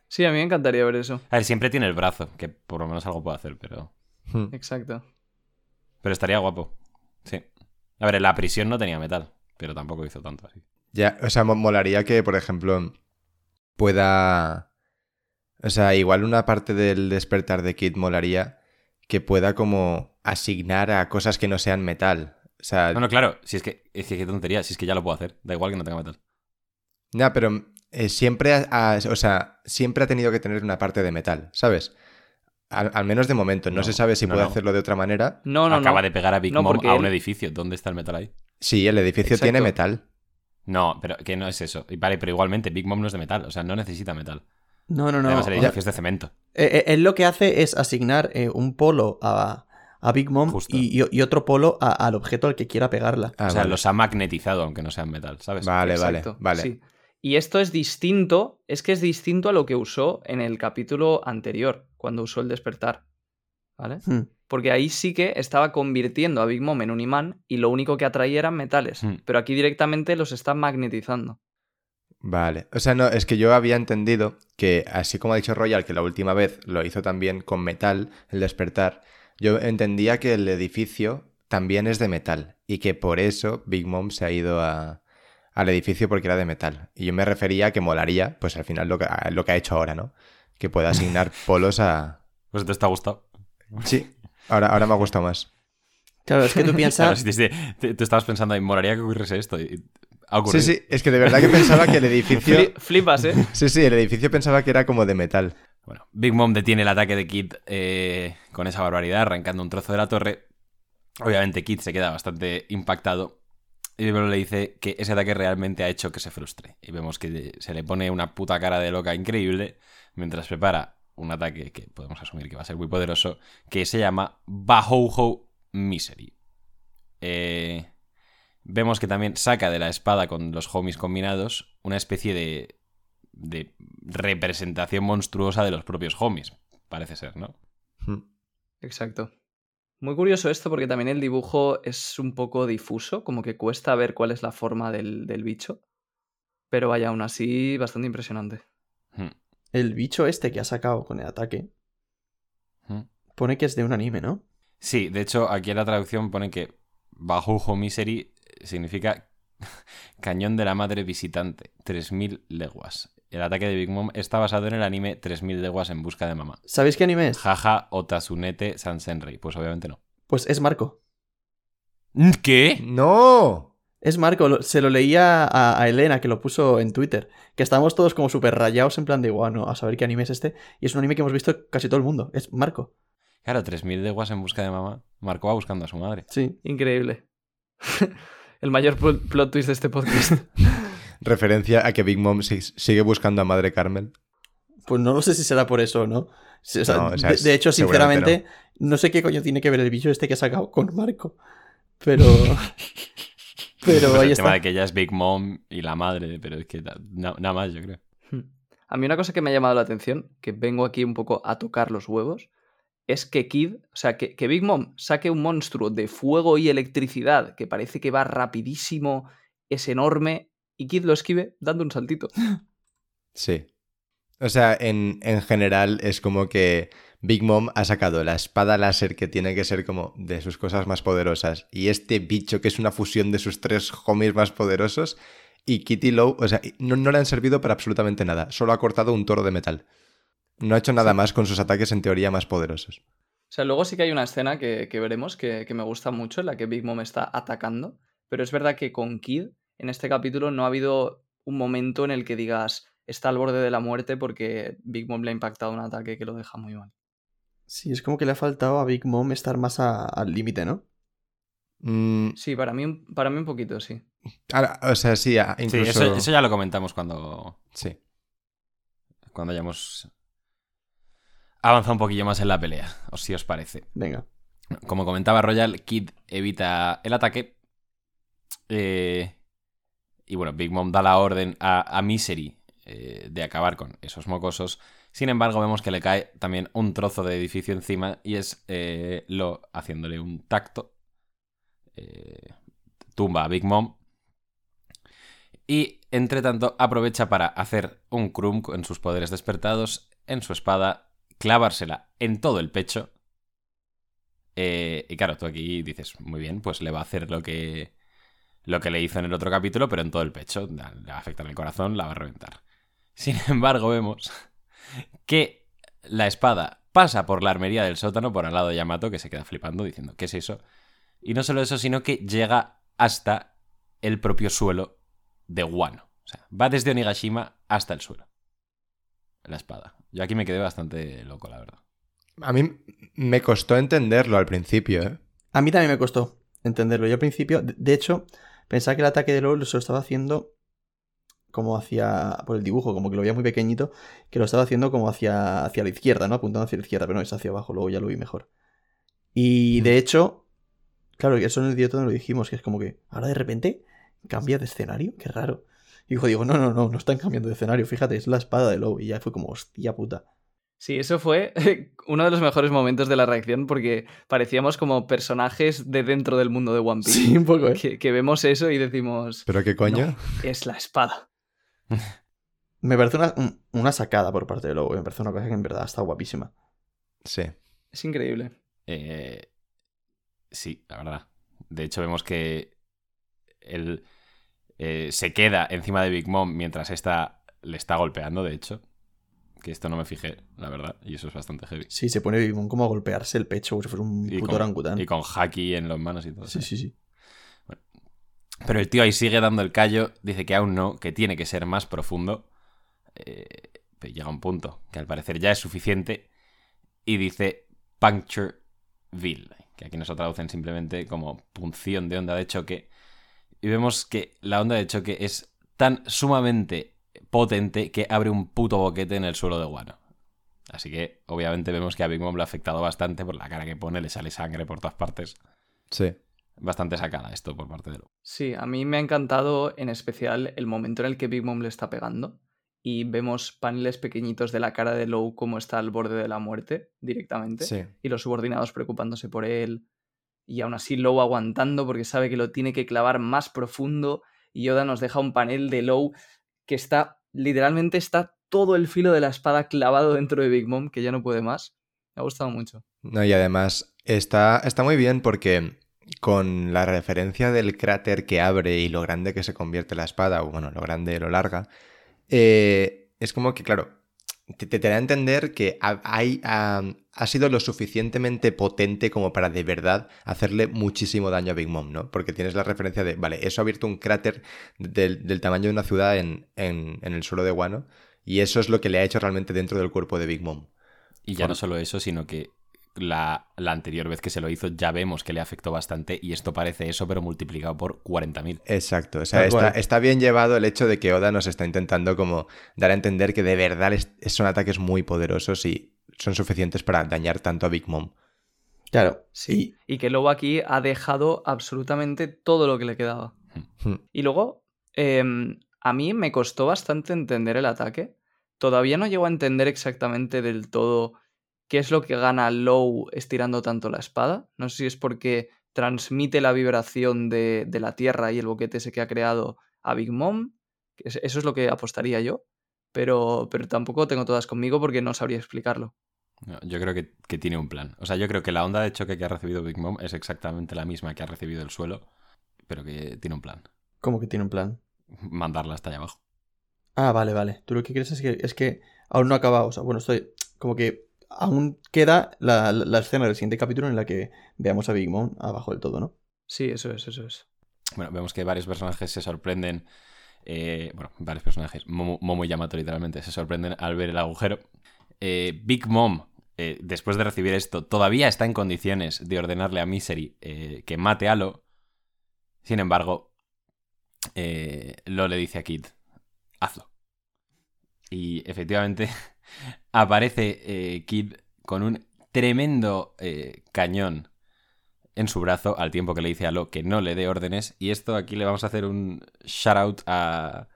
Sí, a mí me encantaría ver eso. A ver, siempre tiene el brazo, que por lo menos algo puede hacer, pero. Hmm. Exacto. Pero estaría guapo. Sí. A ver, en la prisión no tenía metal, pero tampoco hizo tanto así. Ya, o sea, mo- molaría que, por ejemplo, pueda... O sea, igual una parte del despertar de Kid molaría que pueda como asignar a cosas que no sean metal. O sea, No, no, claro, si es que, es que qué tontería, si es que ya lo puedo hacer, da igual que no tenga metal. ya, pero eh, siempre ha, ha- o sea, siempre ha tenido que tener una parte de metal, ¿sabes? Al, al menos de momento. No, No, se sabe si no, puede no. hacerlo de otra manera. No, no, Acaba no. de pegar a Big No, Mom porque a un él- edificio. ¿Dónde está el metal ahí? Sí, el edificio Exacto. tiene metal. No, pero que no es eso. Y Vale, pero igualmente Big Mom no es de metal, o sea, no necesita metal. No, no, no. Además, el edificio es de cemento. eh, eh, él lo que hace es asignar eh, un polo a, a Big Mom y, y- y otro polo a- al objeto al que quiera pegarla. Ah, o sea, vale. los ha magnetizado aunque no sean metal, ¿sabes? Vale, Exacto, vale, vale. sí. Y esto es distinto, es que es distinto a lo que usó en el capítulo anterior, cuando usó el despertar. ¿Vale? Hmm. Porque ahí sí que estaba convirtiendo a Big Mom en un imán y lo único que atraía eran metales. Hmm. Pero aquí directamente los está magnetizando. Vale. O sea, no, es que yo había entendido que, así como ha dicho Royal, que la última vez lo hizo también con metal, el despertar, yo entendía que el edificio también es de metal y que por eso Big Mom se ha ido a, al edificio porque era de metal. Y yo me refería a que molaría, pues al final lo que, lo que ha hecho ahora, ¿no? Que pueda asignar polos a... Pues te está gustado. Sí, ahora, ahora me ha gustado más. Claro, es que tú Claro, piensas. si te, estabas pensando, "Ay, molaría que ocurriese esto. Y ha Sí, sí, es que de verdad que pensaba que el edificio... Fli- Flipas, ¿eh? Sí, sí, el edificio pensaba que era como de metal. Bueno, Big Mom detiene el ataque de Kid eh, con esa barbaridad, arrancando un trozo de la torre. Obviamente Kid se queda bastante impactado y Big Mom le dice que ese ataque realmente ha hecho que se frustre. Y vemos que se le pone una puta cara de loca increíble mientras prepara un ataque que podemos asumir que va a ser muy poderoso, que se llama Bahouhou Misery. Eh, vemos que también saca de la espada con los homies combinados una especie de, de representación monstruosa de los propios homies. Parece ser, ¿no? Hmm. Exacto. Muy curioso esto porque también el dibujo es un poco difuso, como que cuesta ver cuál es la forma del, del bicho. Pero vaya, aún así, bastante impresionante. El bicho este que ha sacado con el ataque pone que es de un anime, ¿no? Sí, de hecho, aquí en la traducción pone que Bajujo Misery significa cañón de la madre visitante, 3000 leguas. El ataque de Big Mom está basado en el anime 3000 leguas en busca de mamá. ¿Sabéis qué anime es? Jaja Otasunete Sansenrei. Pues obviamente no. Pues es Marco. ¿Qué? ¡No! Es Marco, se lo leía a, a Elena que lo puso en Twitter. Que estábamos todos como súper rayados en plan de, bueno, a saber qué anime es este. Y es un anime que hemos visto casi todo el mundo. Es Marco. Claro, 3000 leguas en busca de mamá. Marco va buscando a su madre. Sí. Increíble. el mayor pl- plot twist de este podcast. Referencia a que Big Mom si- sigue buscando a Madre Carmel. Pues no lo sé si será por eso o no. Sí, o sea, No, o sea, de, es- de hecho, sinceramente, no. sé qué coño tiene que ver el bicho este que ha sacado con Marco. Pero. pero Pues ahí el tema de que ella es Big Mom y la madre, pero es que na- na- nada más, yo creo. A mí una cosa que me ha llamado la atención, que vengo aquí un poco a tocar los huevos, es que Kid, o sea, que, que Big Mom saque un monstruo de fuego y electricidad que parece que va rapidísimo, es enorme, y Kid lo esquive dando un saltito. Sí. O sea, en, en general es como que Big Mom ha sacado la espada láser que tiene que ser como de sus cosas más poderosas y este bicho que es una fusión de sus tres homies más poderosos y Kitty Lowe, o sea, no, no le han servido para absolutamente nada, solo ha cortado un toro de metal. No ha hecho nada más con sus ataques en teoría más poderosos. O sea, luego sí que hay una escena que, que veremos que, que me gusta mucho, en la que Big Mom está atacando, pero es verdad que con Kid, en este capítulo, no ha habido un momento en el que digas está al borde de la muerte porque Big Mom le ha impactado un ataque que lo deja muy mal. Sí, es como que le ha faltado a Big Mom estar más a- al límite, ¿no? Mm, Sí, para mí, un- para mí un poquito, sí. ahora, o sea, sí, ah, Sí, incluso... eso, eso ya lo comentamos cuando, Sí. cuando hayamos avanzado un poquillo más en la pelea, o si os parece. Venga. Como comentaba Royal, Kid evita el ataque. eh, y bueno, Big Mom da la orden a, a Misery eh, de acabar con esos mocosos. Sin embargo, vemos que le cae también un trozo de edificio encima y es eh, Lo haciéndole un tacto. eh, tumba a Big Mom. Y entre tanto aprovecha para hacer un crumb en sus poderes despertados, en su espada, clavársela en todo el pecho. Eh, y claro, tú aquí dices, muy bien, pues le va a hacer lo que, lo que le hizo en el otro capítulo, pero en todo el pecho. Le va a afectar el corazón, la va a reventar. Sin embargo, vemos que la espada pasa por la armería del sótano por al lado de Yamato, que se queda flipando diciendo, ¿qué es eso? Y no solo eso, sino que llega hasta el propio suelo de Wano. O sea, va desde Onigashima hasta el suelo. La espada. Yo aquí me quedé bastante loco, la verdad. A mí me costó entenderlo al principio, ¿eh? A mí también me costó entenderlo. Yo al principio, de- de hecho, pensaba que el ataque de LOL se lo estaba haciendo como hacia. por el dibujo, como que lo veía muy pequeñito, que lo estaba haciendo como hacia, hacia la izquierda, ¿no? Apuntando hacia la izquierda, pero no, es hacia abajo, luego ya lo vi mejor. Y de hecho, claro, eso en el directo no lo dijimos, que es como que ahora de repente cambia de escenario, qué raro. Y dijo, digo, no, no, no, no están cambiando de escenario, fíjate, es la espada de Low. Y ya fue como, hostia puta. Sí, eso fue uno de los mejores momentos de la reacción porque parecíamos como personajes de dentro del mundo de One Piece. Sí, un poco, ¿eh? Que, que vemos eso y decimos, ¿Pero qué coño? "No, es la espada. Me parece una, un- una sacada por parte de Lowe. Me parece una cosa que en verdad está guapísima. Sí. Es increíble. Eh, sí, la verdad. De hecho, vemos que él eh, se queda encima de Big Mom mientras esta le está golpeando, de hecho. Que esto no me fijé, la verdad, y eso es bastante heavy. Sí, se pone Big Mom como a golpearse el pecho como si fuera un Y puto con, orangután. y con haki en las manos y todo. Sí, sí, sí. Pero el tío ahí sigue dando el callo, dice que aún no, que tiene que ser más profundo. Eh, pero llega un punto que al parecer ya es suficiente y dice Punctureville, que aquí nos lo traducen simplemente como punción de onda de choque. Y vemos que la onda de choque es tan sumamente potente que abre un puto boquete en el suelo de Guano. Así que obviamente vemos que a Big Mom le ha afectado bastante por la cara que pone, le sale sangre por todas partes. Sí. Bastante sacada esto por parte de lo. Sí, a mí me ha encantado en especial el momento en el que Big Mom le está pegando y vemos paneles pequeñitos de la cara de Low como está al borde de la muerte directamente Sí. y los subordinados preocupándose por él y aún así Low aguantando porque sabe que lo tiene que clavar más profundo y Yoda nos deja un panel de Low que está literalmente está todo el filo de la espada clavado dentro de Big Mom que ya no puede más. Me ha gustado mucho. No, y además está, está muy bien porque con la referencia del cráter que abre y lo grande que se convierte la espada, o bueno, lo grande, lo larga, eh, es como que, claro, te, te da a entender que ha, hay, ha, ha sido lo suficientemente potente como para de verdad hacerle muchísimo daño a Big Mom, ¿no? Porque tienes la referencia de, vale, eso ha abierto un cráter del, del tamaño de una ciudad en, en, en el suelo de Guano, y eso es lo que le ha hecho realmente dentro del cuerpo de Big Mom. Y ya no solo eso, sino que la, la anterior vez que se lo hizo ya vemos que le afectó bastante y esto parece eso, pero multiplicado por 40.000. Exacto, o sea, está, está bien llevado el hecho de que Oda nos está intentando como dar a entender que de verdad es- son ataques muy poderosos y son suficientes para dañar tanto a Big Mom. Claro. Sí. Y que Lobo aquí ha dejado absolutamente todo lo que le quedaba. Hmm. Y luego, em, a mí me costó bastante entender el ataque. Todavía no llego a entender exactamente del todo qué es lo que gana Low estirando tanto la espada. No sé si es porque transmite la vibración de, de la tierra y el boquete ese que ha creado a Big Mom. Eso es lo que apostaría yo. Pero, pero tampoco tengo todas conmigo porque no sabría explicarlo. No, Yo creo que, que tiene un plan. O sea, yo creo que la onda de choque que ha recibido Big Mom es exactamente la misma que ha recibido el suelo, pero que tiene un plan. Como que tiene un plan. Mandarla hasta allá abajo. Ah, vale, vale. Tú lo que crees es que, es que aún no ha acabado. O sea, bueno, estoy. Como que aún queda la, la- la escena del siguiente capítulo en la que veamos a Big Mom abajo del todo, ¿no? Sí, eso es, eso es. Bueno, vemos que varios personajes se sorprenden. eh, bueno, varios personajes, Momo, Momo y Yamato literalmente, se sorprenden al ver el agujero. Eh, Big Mom, eh, después de recibir esto, todavía está en condiciones de ordenarle a Misery eh, que mate a Lo. Sin embargo, eh, Lo le dice a Kid, hazlo. Y efectivamente aparece eh, Kid con un tremendo eh, cañón en su brazo al tiempo que le dice a Lo que no le dé órdenes. Y esto aquí le vamos a hacer un shout out a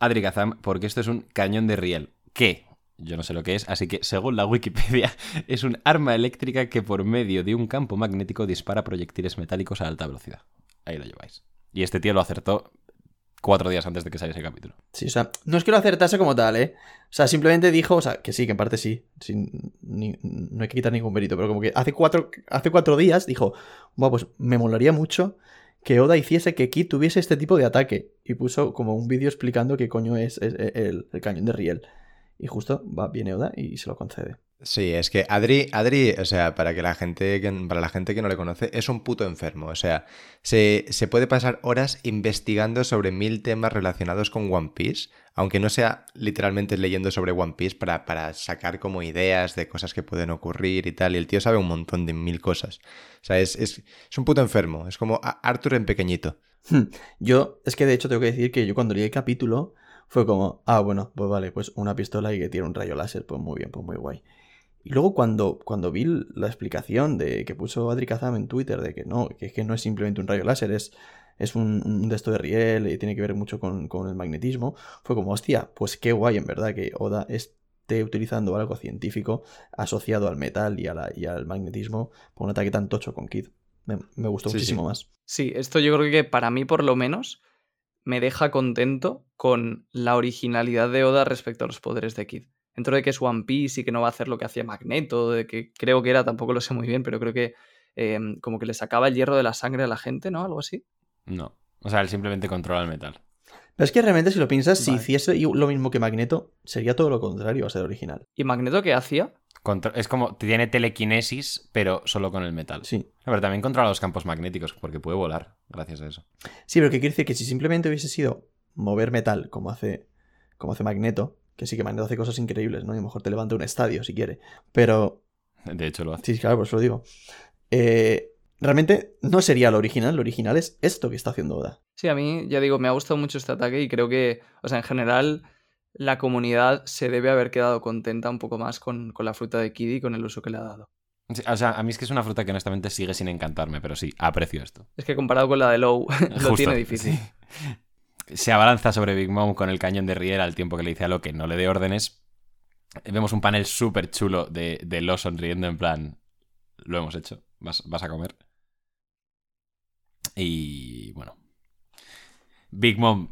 Adri Kazam porque esto es un cañón de riel. Que yo no sé lo que es, así que según la Wikipedia es un arma eléctrica que por medio de un campo magnético dispara proyectiles metálicos a alta velocidad. Ahí lo lleváis. Y este tío lo acertó cuatro días antes de que saliese el capítulo. Sí, o sea, no es que lo acertase como tal, ¿eh? O sea, simplemente dijo, o sea, que sí, que en parte sí. sin- no hay que quitar ningún mérito, pero como que hace cuatro, hace cuatro días dijo, bueno, pues me molaría mucho que Oda hiciese que Kid tuviese este tipo de ataque. Y puso como un vídeo explicando qué coño es, es el, el cañón de Riel. Y justo va, viene Oda y se lo concede. Sí, es que Adri, Adri, o sea, para que la gente, que- para la gente que no le conoce, es un puto enfermo. O sea, se, se puede pasar horas investigando sobre mil temas relacionados con One Piece, aunque no sea literalmente leyendo sobre One Piece para, para sacar como ideas de cosas que pueden ocurrir y tal. Y el tío sabe un montón de mil cosas. O sea, es, es, es un puto enfermo. Es como Arthur en pequeñito. Hmm. Yo, es que de hecho tengo que decir que yo cuando leí el capítulo fue como, ah, bueno, pues vale, pues una pistola y que tiene un rayo láser, pues muy bien, pues muy guay. Y luego cuando, cuando vi la explicación de que puso Adri Kazam en Twitter de que no, que, que no es simplemente un rayo láser, es, es un, un de esto de riel y tiene que ver mucho con, con el magnetismo, fue como, hostia, pues qué guay en verdad que Oda esté utilizando algo científico asociado al metal y, a la- y al magnetismo por un ataque tan tocho con Kid. Me, me gustó Sí, sí. muchísimo más. Sí, esto yo creo que para mí por lo menos me deja contento con la originalidad de Oda respecto a los poderes de Kid. Dentro de que es One Piece y que no va a hacer lo que hacía Magneto, de que creo que era, tampoco lo sé muy bien, pero creo que eh, como que le sacaba el hierro de la sangre a la gente, ¿no? Algo así. No. O sea, él simplemente controla el metal. Pero es que realmente, si lo piensas, si hiciese lo mismo que Magneto, sería todo lo contrario a ser original. ¿Y Magneto qué hacía? Contro- es como, tiene telequinesis, pero solo con el metal. Sí. Pero también controla los campos magnéticos, porque puede volar, gracias a eso. Sí, pero que quiere decir que si simplemente hubiese sido mover metal, como hace, como hace Magneto, que sí que Magneto hace cosas increíbles, ¿no? Y a lo mejor te levanta un estadio si quiere. Pero, De hecho, lo hace. sí, claro, por eso lo digo. Eh, realmente no sería lo original, lo original es esto que está haciendo Oda. Sí, a mí, ya digo, me ha gustado mucho este ataque y creo que, o sea, en general, la comunidad se debe haber quedado contenta un poco más con, con la fruta de Kid y con el uso que le ha dado. Sí, o sea, a mí es que es una fruta que honestamente sigue sin encantarme, pero sí, aprecio esto. Es que comparado con la de Low, lo Justo, tiene difícil. sí. Se abalanza sobre Big Mom con el cañón de Riel al tiempo que le dice a Lo que no le dé órdenes. Vemos un panel súper chulo de, de Lo sonriendo en plan, lo hemos hecho, vas, vas a comer. Y bueno. Big Mom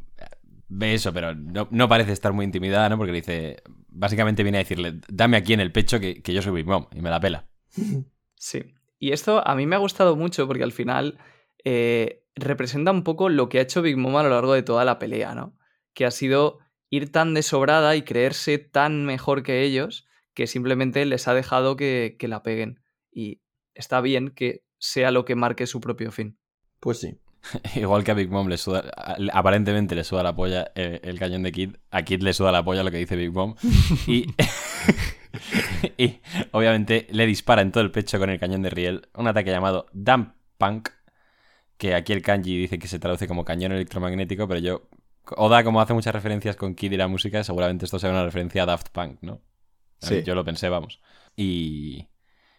ve eso, pero no, no parece estar muy intimidada, ¿no? Porque le dice, básicamente viene a decirle, dame aquí en el pecho que, que yo soy Big Mom y me la pela. Sí. Y esto a mí me ha gustado mucho porque al final eh, representa un poco lo que ha hecho Big Mom a lo largo de toda la pelea, ¿no? Que ha sido ir tan desobrada y creerse tan mejor que ellos que simplemente les ha dejado que, que la peguen. Y está bien que sea lo que marque su propio fin. Pues sí. Igual que a Big Mom le suda, aparentemente le suda la polla eh, el cañón de Kid, a Kid le suda la polla lo que dice Big Mom. Y, y obviamente le dispara en todo el pecho con el cañón de Riel un ataque llamado Dump Punk, que aquí el kanji dice que se traduce como cañón electromagnético, pero yo... Oda, como hace muchas referencias con Kid y la música, seguramente esto sea una referencia a Daft Punk, ¿no? A Sí. Yo lo pensé, vamos. Y...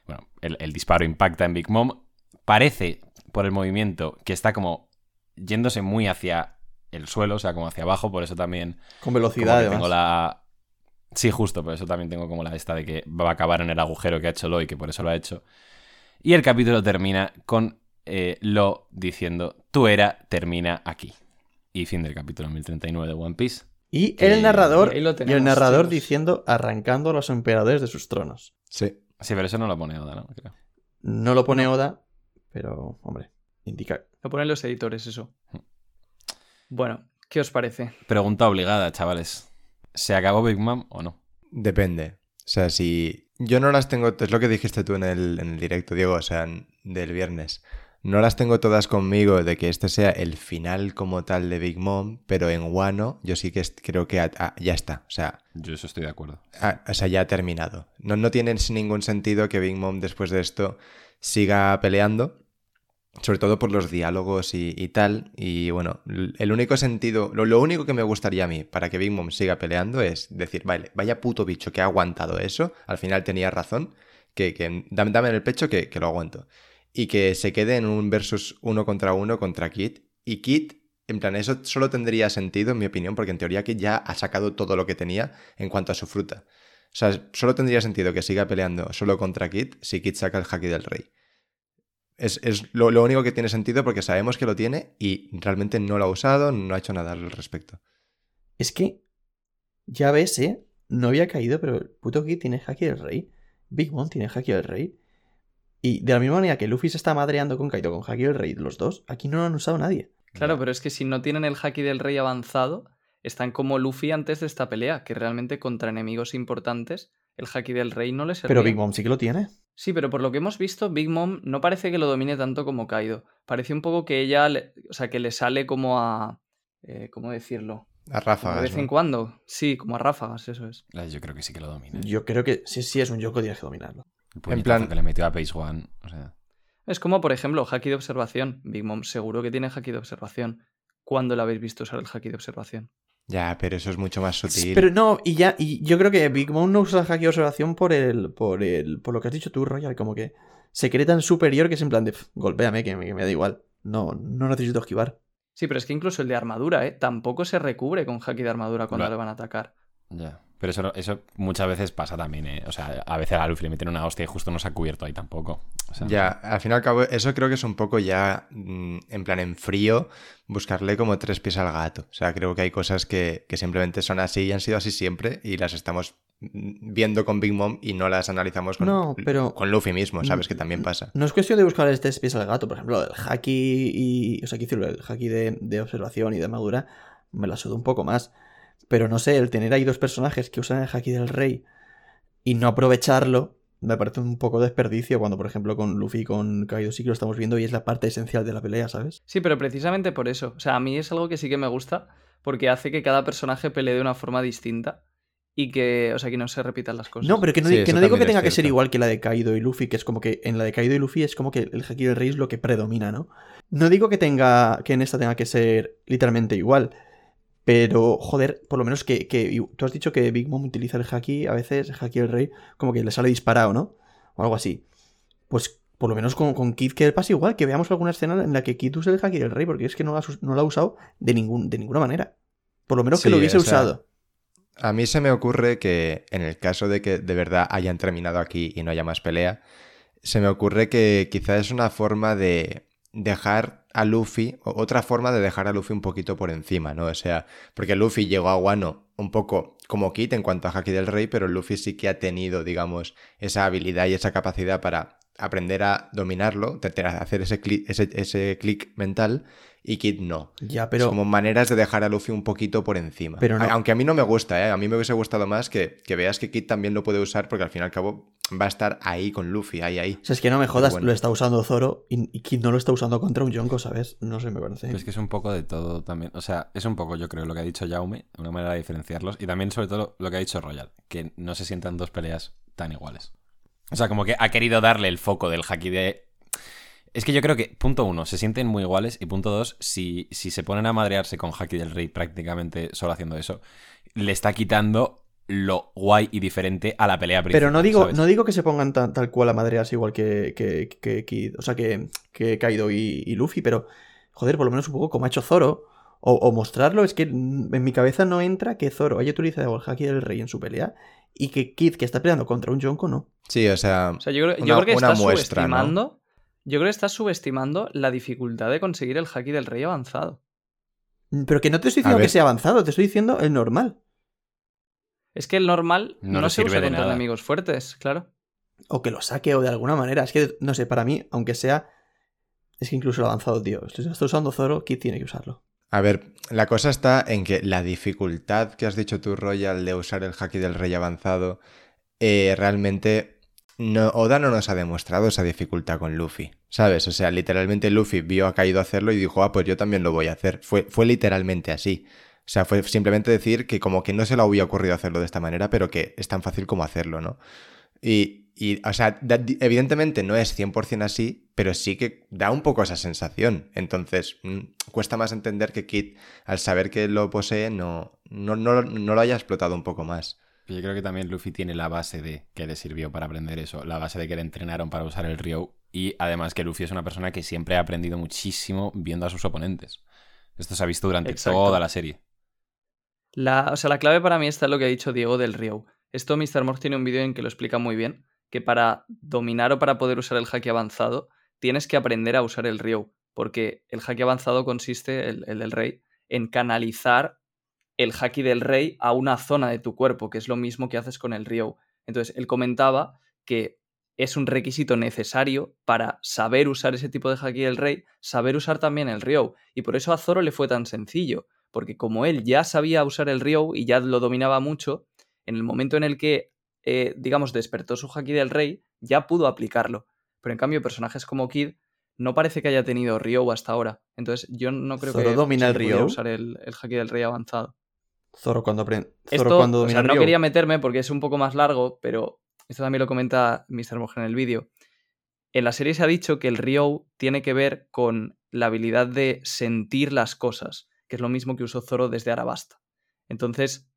Bueno, el, el disparo impacta en Big Mom. Parece, por el movimiento, que está como yéndose muy hacia el suelo, o sea, como hacia abajo, por eso también Con velocidad, además. tengo la... Sí, justo, por eso también tengo como la esta de que va a acabar en el agujero que ha hecho Lo y que por eso lo ha hecho. Y el capítulo termina con eh, Lo diciendo, tu era termina aquí. Y fin del capítulo 1039 de One Piece. Y el narrador, y el narrador chicos. diciendo arrancando a los emperadores de sus tronos. Sí. Sí, pero eso no lo pone Oda, ¿no? Creo. No lo pone Oda, pero, hombre, indica. Lo ponen los editores, eso. Bueno, ¿qué os parece? Pregunta obligada, chavales. ¿Se acabó Big Mom o no? Depende. O sea, si yo no las tengo, es lo que dijiste tú en el, en el directo, Diego, o sea, en- del viernes. No las tengo todas conmigo de que este sea el final como tal de Big Mom, pero en Wano yo sí que creo que ya está. O sea, Yo eso estoy de acuerdo. o sea, ya ha terminado. No, no tiene ningún sentido que Big Mom después de esto siga peleando. Sobre todo por los diálogos y, y tal. Y bueno, el único sentido, lo, lo único que me gustaría a mí para que Big Mom siga peleando es decir, vale, vaya puto bicho que ha aguantado eso. Al final tenía razón. Que, que dame, dame en el pecho que, que lo aguanto. Y que se quede en un versus uno contra uno contra Kit. Y Kit, en plan, eso solo tendría sentido, en mi opinión, porque en teoría Kit ya ha sacado todo lo que tenía en cuanto a su fruta. O sea, solo tendría sentido que siga peleando solo contra Kit si Kit saca el haki del rey. Es, es lo, lo único que tiene sentido porque sabemos que lo tiene y realmente no lo ha usado, no ha hecho nada al respecto. Es que, ya ves, ¿eh? No había caído, pero el puto Kid tiene Haki del Rey. Big Mom tiene Haki del Rey. Y de la misma manera que Luffy se está madreando con Kaito con Haki del Rey, los dos, aquí no lo han usado nadie. Claro, pero es que si no tienen el haki del rey avanzado, están como Luffy antes de esta pelea, que realmente contra enemigos importantes, el haki del rey no les servía. Pero Big Mom sí que lo tiene. Sí, pero por lo que hemos visto, Big Mom no parece que lo domine tanto como Kaido. Parece un poco que ella, le- o sea, que le sale como a... eh, ¿Cómo decirlo? A Como ráfagas. de vez en ¿no? cuando. Sí, como a ráfagas, eso es. Yo creo que sí que lo domina. Yo creo que sí, sí es un Yoko, tienes que dominarlo. El puñetazo plan- que le metió a Page One. O sea, Es como, por ejemplo, haki de observación. Big Mom seguro que tiene haki de observación. ¿Cuándo la habéis visto usar el haki de observación? Ya, pero eso es mucho más sutil. Pero no, y ya, y yo creo que Big Mom no usa el Haki de observación por el, por el, por lo que has dicho tú, Royal, como que se cree tan superior que es en plan de, "Pf, golpéame, que me, que me da igual. No, no necesito esquivar. Sí, pero es que incluso el de armadura, ¿eh? Tampoco se recubre con haki de armadura cuando Vale. le van a atacar. Ya. Pero eso, no- eso muchas veces pasa también, ¿eh? O sea, a veces a Luffy le meten una hostia y justo no se ha cubierto ahí tampoco. O sea, Ya, al fin y al cabo, eso creo que es un poco ya, mm, en plan, en frío, buscarle como tres pies al gato. O sea, creo que hay cosas que, que simplemente son así y han sido así siempre y las estamos mm, viendo con Big Mom y no las analizamos con, No, pero- con Luffy mismo, ¿sabes? Que también pasa. No es cuestión de buscar este pies al gato, por ejemplo, el haki y. O sea, que el haki de, de observación y de armadura me la suda un poco más. Pero no sé, el tener ahí dos personajes que usan el haki del rey y no aprovecharlo me parece un poco desperdicio cuando, por ejemplo, con Luffy y con Kaido sí que lo estamos viendo y es la parte esencial de la pelea, ¿sabes? Sí, pero precisamente por eso. O sea, a mí es algo que sí que me gusta porque hace que cada personaje pelee de una forma distinta y que, o sea, que no se repitan las cosas. No, pero que no, Sí, di- que eso no digo que tenga que ser igual que la de Kaido y Luffy, que es como que en la de Kaido y Luffy es como que el haki del rey es lo que predomina, ¿no? No digo que tenga que en esta tenga que ser literalmente igual, pero joder, por lo menos que, que- tú has dicho que Big Mom utiliza el haki, a veces el haki del rey como que le sale disparado, ¿no? O algo así. Pues por lo menos con, con Kid que pasa igual, que veamos alguna escena en la que Kid use el haki del rey, porque es que no lo ha, no lo ha usado de, ningún, de ninguna manera. Por lo menos que lo hubiese o sea, usado. A mí se me ocurre que en el caso de que de verdad hayan terminado aquí y no haya más pelea, se me ocurre que quizá es una forma de dejar a Luffy, otra forma de dejar a Luffy un poquito por encima, ¿no? O sea, porque Luffy llegó a Wano un poco como Kid en cuanto a Haki del Rey, pero Luffy sí que ha tenido, digamos, esa habilidad y esa capacidad para aprender a dominarlo, hacer ese clic ese, ese clic mental, y Kid no. Ya, Es pero... como maneras de dejar a Luffy un poquito por encima. Pero no- Aunque a mí no me gusta, ¿eh? A mí me hubiese gustado más que, que veas que Kid también lo puede usar porque al fin y al cabo va a estar ahí con Luffy, ahí, ahí. O sea, es que no me jodas, bueno. lo está usando Zoro y, y Kid no lo está usando contra un Yonko, ¿sabes? No sé, me parece. Pero es que es un poco de todo también. O sea, es un poco, yo creo, lo que ha dicho Jaume, una manera de diferenciarlos. Y también, sobre todo, lo que ha dicho Royal, que no se sientan dos peleas tan iguales. O sea, como que ha querido darle el foco del haki de. Es que yo creo que, punto uno, se sienten muy iguales. Y punto dos, si, si se ponen a madrearse con haki del rey prácticamente solo haciendo eso, le está quitando lo guay y diferente a la pelea principal. Pero no digo, ¿sabes? no digo que se pongan tan- tal cual a madreas igual que, que, que Kid, o sea, que, que Kaido y, y Luffy, pero joder, por lo menos un poco como ha hecho Zoro. O, o mostrarlo, es que en mi cabeza no entra que Zoro haya utilizado el haki del rey en su pelea y que Kid, que está peleando contra un Yonko, no. Sí, o sea, O sea, yo creo, yo Una- creo que una estás muestra, ¿no? Yo creo que estás subestimando la dificultad de conseguir el haki del rey avanzado. Mm, Pero que no te estoy diciendo que sea avanzado, te estoy diciendo el normal. Es que el normal No se sirve usa de contra nada. enemigos fuertes, claro. O que lo saque o de alguna manera. Es que, no sé, para mí, aunque sea... Es que incluso el avanzado, tío. Si está usando Zoro, Kid tiene que usarlo. a ver, la cosa está en que la dificultad que has dicho tú, Royal, de usar el haki del rey avanzado, eh, realmente no, Oda no nos ha demostrado esa dificultad con Luffy, ¿sabes? O sea, literalmente Luffy vio a Kaido hacerlo y dijo, ah, pues yo también lo voy a hacer. Fue, fue literalmente así. O sea, fue simplemente decir que como que no se le había ocurrido hacerlo de esta manera, pero que es tan fácil como hacerlo, ¿no? Y, y, o sea, evidentemente no es 100% así, pero sí que da un poco esa sensación. Entonces, mm, cuesta más entender que Kid, al saber que lo posee, no, no, no, no lo haya explotado un poco más. Yo creo que también Luffy tiene la base de que le sirvió para aprender eso, la base de que le entrenaron para usar el Ryo y además que Luffy es una persona que siempre ha aprendido muchísimo viendo a sus oponentes. Esto se ha visto durante Exacto. toda la serie. La, o sea, la clave para mí está en lo que ha dicho Diego del Ryo. Esto Mr. Morph tiene un vídeo en que lo explica muy bien, que para dominar o para poder usar el haki avanzado, tienes que aprender a usar el Ryo, porque el haki avanzado consiste, el, el del rey, en canalizar el haki del rey a una zona de tu cuerpo, que es lo mismo que haces con el Ryo. Entonces, él comentaba que es un requisito necesario para saber usar ese tipo de haki del rey, saber usar también el Ryo. Y por eso a Zoro le fue tan sencillo, porque como él ya sabía usar el Ryo y ya lo dominaba mucho, en el momento en el que, eh, digamos, despertó su haki del rey, ya pudo aplicarlo. Pero en cambio, personajes como Kid no parece que haya tenido Ryo hasta ahora. Entonces, yo no creo ¿Zoro que domina el Ryo? usar el, el haki del rey avanzado. Zoro cuando aprende. Zoro Esto, cuando o domina sea, no quería meterme porque es un poco más largo, pero esto también lo comenta Mr. Mojo en el vídeo. En la serie se ha dicho que el Ryo tiene que ver con la habilidad de sentir las cosas, que es lo mismo que usó Zoro desde Arabasta. Entonces,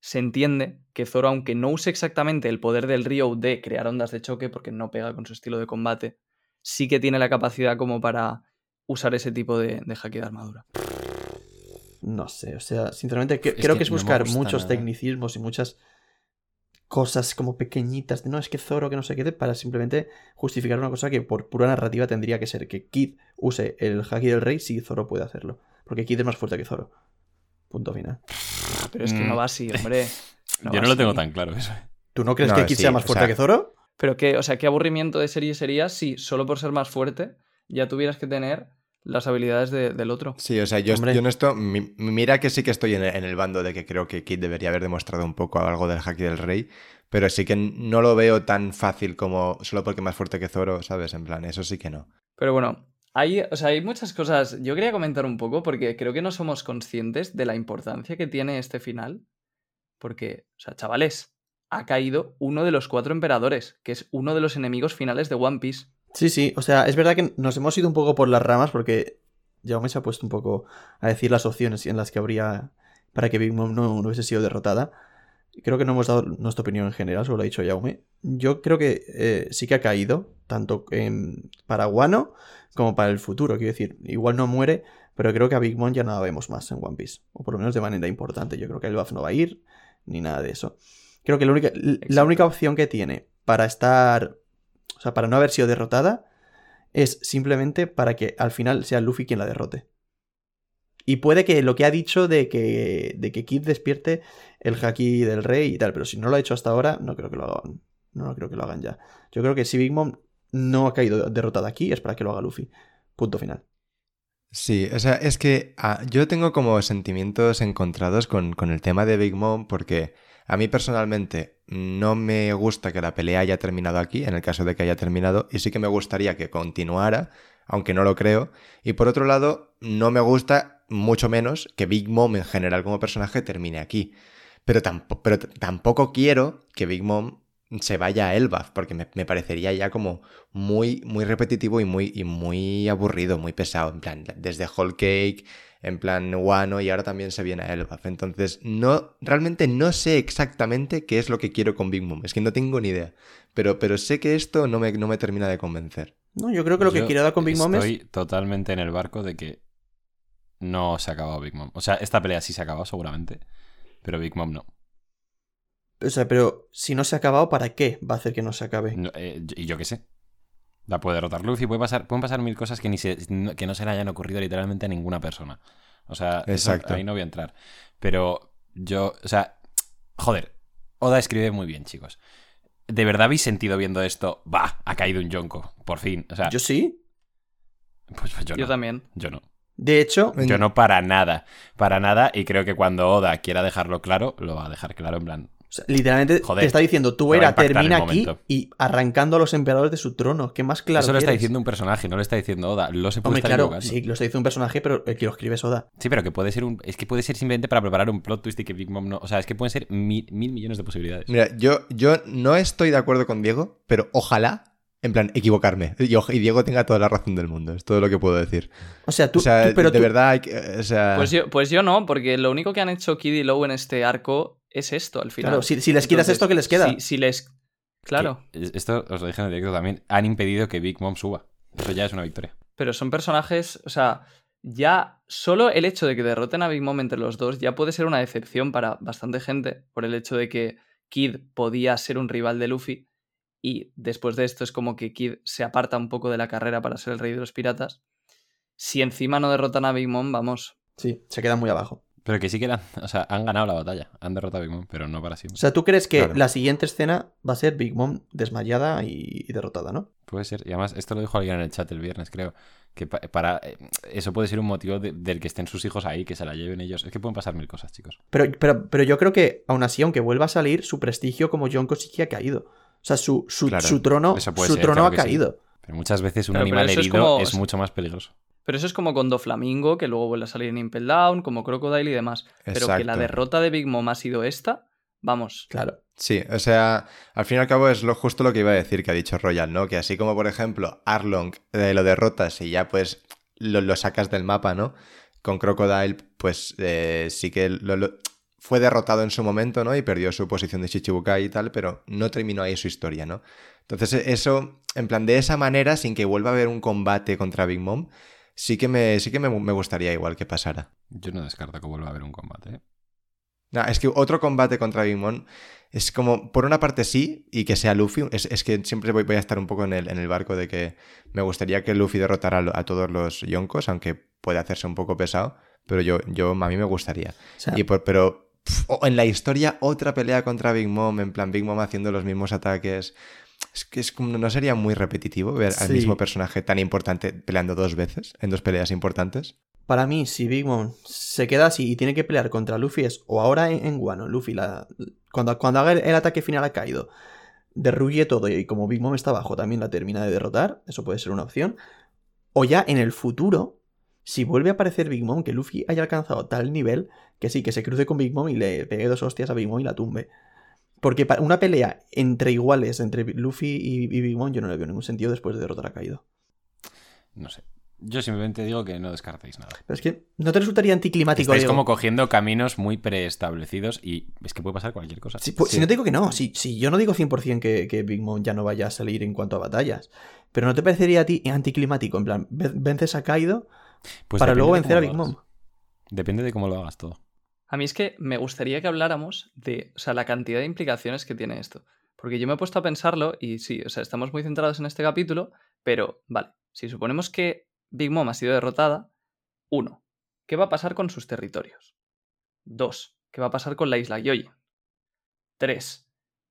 se entiende que Zoro, aunque no use exactamente el poder del Ryo de crear ondas de choque, porque no pega con su estilo de combate, sí que tiene la capacidad como para usar ese tipo de, de haki de armadura. No sé, o sea, sinceramente que- creo que que es buscar muchos nada. tecnicismos y muchas cosas como pequeñitas de no es que Zoro que no sé qué para simplemente justificar una cosa que por pura narrativa tendría que ser que Kid use el haki del rey si Zoro puede hacerlo, porque Kid es más fuerte que Zoro. Punto final. Pero es que Mm. no va así, hombre. Yo no lo tengo tan claro eso. ¿Tú no crees No, que Kid sí, sea más o fuerte sea- que Zoro? Pero qué, o sea, qué aburrimiento de serie sería si solo por ser más fuerte ya tuvieras que tener las habilidades de- del otro. Sí, o sea, yo, yo en esto, mi- mira que sí que estoy en el, en el bando de que creo que Kid debería haber demostrado un poco algo del haki del rey, pero sí que no lo veo tan fácil como solo porque es más fuerte que Zoro, ¿sabes? En plan, eso sí que no. Pero bueno, hay, o sea, hay muchas cosas. Yo quería comentar un poco porque creo que no somos conscientes de la importancia que tiene este final. Porque, o sea, chavales, ha caído uno de los cuatro emperadores, que es uno de los enemigos finales de One Piece. Sí, sí, o sea, es verdad que nos hemos ido un poco por las ramas porque Jaume se ha puesto un poco a decir las opciones en las que habría para que Big Mom no, no hubiese sido derrotada. Creo que no hemos dado nuestra opinión en general, solo lo ha dicho Jaume. Yo creo que eh, sí que ha caído, tanto en, para Wano como para el futuro. Quiero decir, igual no muere, pero creo que a Big Mom ya no la vemos más en One Piece. O por lo menos de manera importante. Yo creo que el buff no va a ir, ni nada de eso. Creo que la única, la única opción que tiene para estar. O sea, para no haber sido derrotada, es simplemente para que al final sea Luffy quien la derrote. Y puede que lo que ha dicho de que, de que Kid despierte el haki del rey y tal, pero si no lo ha hecho hasta ahora, no creo que lo hagan. No creo que lo hagan ya. Yo creo que si Big Mom no ha caído derrotada aquí, es para que lo haga Luffy. Punto final. Sí, o sea, es que ah, yo tengo como sentimientos encontrados con, con el tema de Big Mom porque a mí personalmente no me gusta que la pelea haya terminado aquí, en el caso de que haya terminado, y sí que me gustaría que continuara, aunque no lo creo. Y por otro lado, no me gusta mucho menos que Big Mom en general como personaje termine aquí. Pero, tampoco quiero que Big Mom se vaya a Elbaf, porque me, me parecería ya como muy, muy repetitivo y muy, y muy aburrido, muy pesado. En plan, desde Whole Cake, en plan Wano y ahora también se viene a Elbaf. Entonces, no, realmente no sé exactamente qué es lo que quiero con Big Mom. Es que no tengo ni idea. Pero, pero sé que esto no me, no me termina de convencer. No, yo creo que lo que quiero dar con Big Mom es. Estoy totalmente en el barco de que no se ha acabado Big Mom. O sea, esta pelea sí se ha acabado seguramente, pero Big Mom no. O sea, pero si no se ha acabado, ¿para qué va a hacer que no se acabe? No, eh, y yo qué sé. La puede derrotar Luffy, puede pasar, pueden pasar mil cosas que, ni se, que no se le hayan ocurrido literalmente a ninguna persona. O sea, eso- Exacto. ahí no voy a entrar. Pero yo, o sea, joder, Oda escribe muy bien, chicos. ¿De verdad habéis sentido viendo esto? Va, ha caído un Yonko, por fin. O sea, Yo sí. pues, pues yo, Yo no. también. Yo no. De hecho, Yo no para nada. Para nada. Y creo que cuando Oda quiera dejarlo claro, lo va a dejar claro en plan. O sea, literalmente Joder, te está diciendo, tu era termina aquí y arrancando a los emperadores de su trono. ¿Qué más claro Eso lo está diciendo un personaje, no lo está diciendo Oda. Lo se puede Hombre, estar claro, equivocando. sí, lo está diciendo un personaje, pero el que lo escribe es Oda. Sí, pero que puede ser un. Es que puede ser simplemente para preparar un plot twist y que Big Mom no. O sea, es que pueden ser mil, mil millones de posibilidades. Mira, yo, yo no estoy de acuerdo con Diego, pero ojalá, en plan, equivocarme. Y, y Diego tenga toda la razón del mundo. Es todo lo que puedo decir. O sea, tú, o sea, tú- pero de tú- verdad, hay que- o sea... Pues yo, pues yo no, porque lo único que han hecho Kid y Low en este arco es esto, al final. Claro, si, si les quitas esto, ¿qué les queda? Si, si les. Claro. Que- esto os lo dije en el directo también. Han impedido que Big Mom suba. Eso ya es una victoria. Pero son personajes, o sea, ya solo el hecho de que derroten a Big Mom entre los dos ya puede ser una decepción para bastante gente por el hecho de que Kid podía ser un rival de Luffy y después de esto es como que Kid se aparta un poco de la carrera para ser el rey de los piratas. Si encima no derrotan a Big Mom, vamos. Sí, se quedan muy abajo. Pero que sí que eran, o sea, han ganado la batalla. Han derrotado a Big Mom, pero no para O siempre. sea, ¿tú crees que Claro. la siguiente escena va a ser Big Mom desmayada y, y derrotada, no? Puede ser. Y además, esto lo dijo alguien en el chat el viernes, creo. Que pa- para. eh, Eso puede ser un motivo de- del que estén sus hijos ahí, que se la lleven ellos. Es que pueden pasar mil cosas, chicos. Pero, pero, pero yo creo que, aún así, aunque vuelva a salir, su prestigio como Yonko sí que ha caído. O sea, su, su, Claro, su trono, su ser, trono claro ha sí. caído. Pero muchas veces un Pero- pero animal es herido como- es mucho más peligroso. Pero eso es como con Doflamingo, que luego vuelve a salir en Impel Down, como Crocodile y demás. Pero que la derrota de Big Mom ha sido esta, vamos. Claro. Sí, o sea, al fin y al cabo es lo justo lo que iba a decir que ha dicho Royal, ¿no? Que así como, por ejemplo, Arlong eh, lo derrotas y ya pues lo, lo sacas del mapa, ¿no? Con Crocodile, pues eh, sí que lo- lo- fue derrotado en su momento, ¿no? Y perdió su posición de Shichibukai y tal, pero no terminó ahí su historia, ¿no? Entonces eso, en plan, de esa manera, sin que vuelva a haber un combate contra Big Mom, sí que me, sí que me, me gustaría igual que pasara. Yo no descarto que vuelva a haber un combate. ¿eh? No, es que otro combate contra Big Mom es como, por una parte sí, y que sea Luffy. Es, es que siempre voy, voy, a estar un poco en el, en el, barco de que me gustaría que Luffy derrotara a, a todos los Yonkos, aunque puede hacerse un poco pesado. Pero yo, yo a mí me gustaría. O sea, Y por, pero pf, o en la historia, otra pelea contra Big Mom, en plan Big Mom haciendo los mismos ataques. Es que es como, no sería muy repetitivo ver al mismo personaje tan importante peleando dos veces, en dos peleas importantes. Para mí, si Big Mom se queda así y tiene que pelear contra Luffy es o ahora en, en Wano, Luffy, la, cuando, cuando haga el, el ataque final a Kaido, derruye todo y como Big Mom está abajo también la termina de derrotar, eso puede ser una opción. O ya en el futuro, si vuelve a aparecer Big Mom, que Luffy haya alcanzado tal nivel que sí, que se cruce con Big Mom y le pegue dos hostias a Big Mom y la tumbe. Porque una pelea entre iguales, entre Luffy y, y Big Mom, yo no le veo ningún sentido después de derrotar a Kaido. No sé. Yo simplemente digo que no descartéis nada. Pero es que no te resultaría anticlimático. Diego? como cogiendo caminos muy preestablecidos y es que puede pasar cualquier cosa. Si, pues, si no te digo que no, si, si yo no digo 100% que, que Big Mom ya no vaya a salir en cuanto a batallas, pero ¿no te parecería a ti anticlimático? En plan, ve- vences a Kaido Pues para luego vencer a Big. Mom. Depende de cómo lo hagas todo. A mí es que me gustaría que habláramos de, o sea, la cantidad de implicaciones que tiene esto. Porque yo me he puesto a pensarlo y sí, o sea, estamos muy centrados en este capítulo, pero vale, si suponemos que Big Mom ha sido derrotada, uno, ¿qué va a pasar con sus territorios? Dos, ¿qué va a pasar con la isla Yoyi? Tres,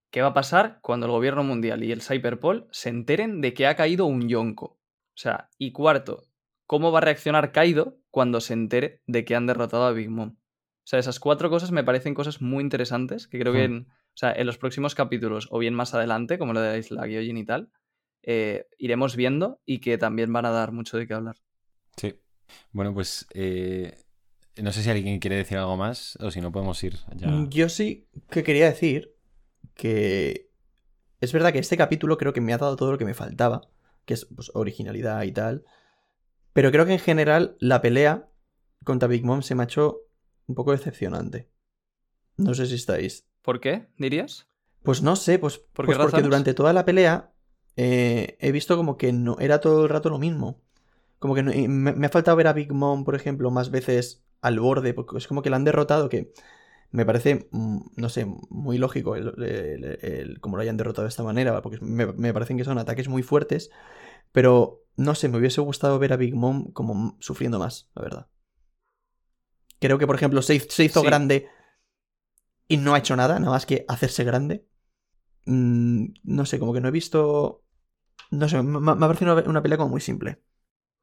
¿qué va a pasar cuando el gobierno mundial y el Cyberpol se enteren de que ha caído un Yonko? O sea, y cuarto, ¿cómo va a reaccionar Kaido cuando se entere de que han derrotado a Big Mom? O sea, esas cuatro cosas me parecen cosas muy interesantes que creo que Hmm. en, o sea, en los próximos capítulos o bien más adelante, como lo de la isla Gyojin y tal, eh, iremos viendo y que también van a dar mucho de qué hablar. Sí. Bueno, pues eh, no sé si alguien quiere decir algo más o si no podemos ir ya. Mm, Yo sí que quería decir que es verdad que este capítulo creo que me ha dado todo lo que me faltaba, que es pues, originalidad y tal, pero creo que en general la pelea contra Big Mom se me ha hecho un poco decepcionante. No sé si estáis. ¿Por qué, dirías? Pues no sé, pues, ¿Por qué pues porque durante toda la pelea eh, he visto como que no era todo el rato lo mismo. Como que no- me, me ha faltado ver a Big Mom, por ejemplo, más veces al borde, porque es como que la han derrotado, que me parece, mm, no sé, muy lógico el, el- el- como lo hayan derrotado de esta manera, porque me, me parecen que son ataques muy fuertes, pero no sé, me hubiese gustado ver a Big Mom como m- sufriendo más, la verdad. Creo que, por ejemplo, se, hiz- se hizo Sí. grande y no ha hecho nada, nada más que hacerse grande. Mm, no sé, como que no he visto. No sé, me, me ha parecido una, una pelea como muy simple.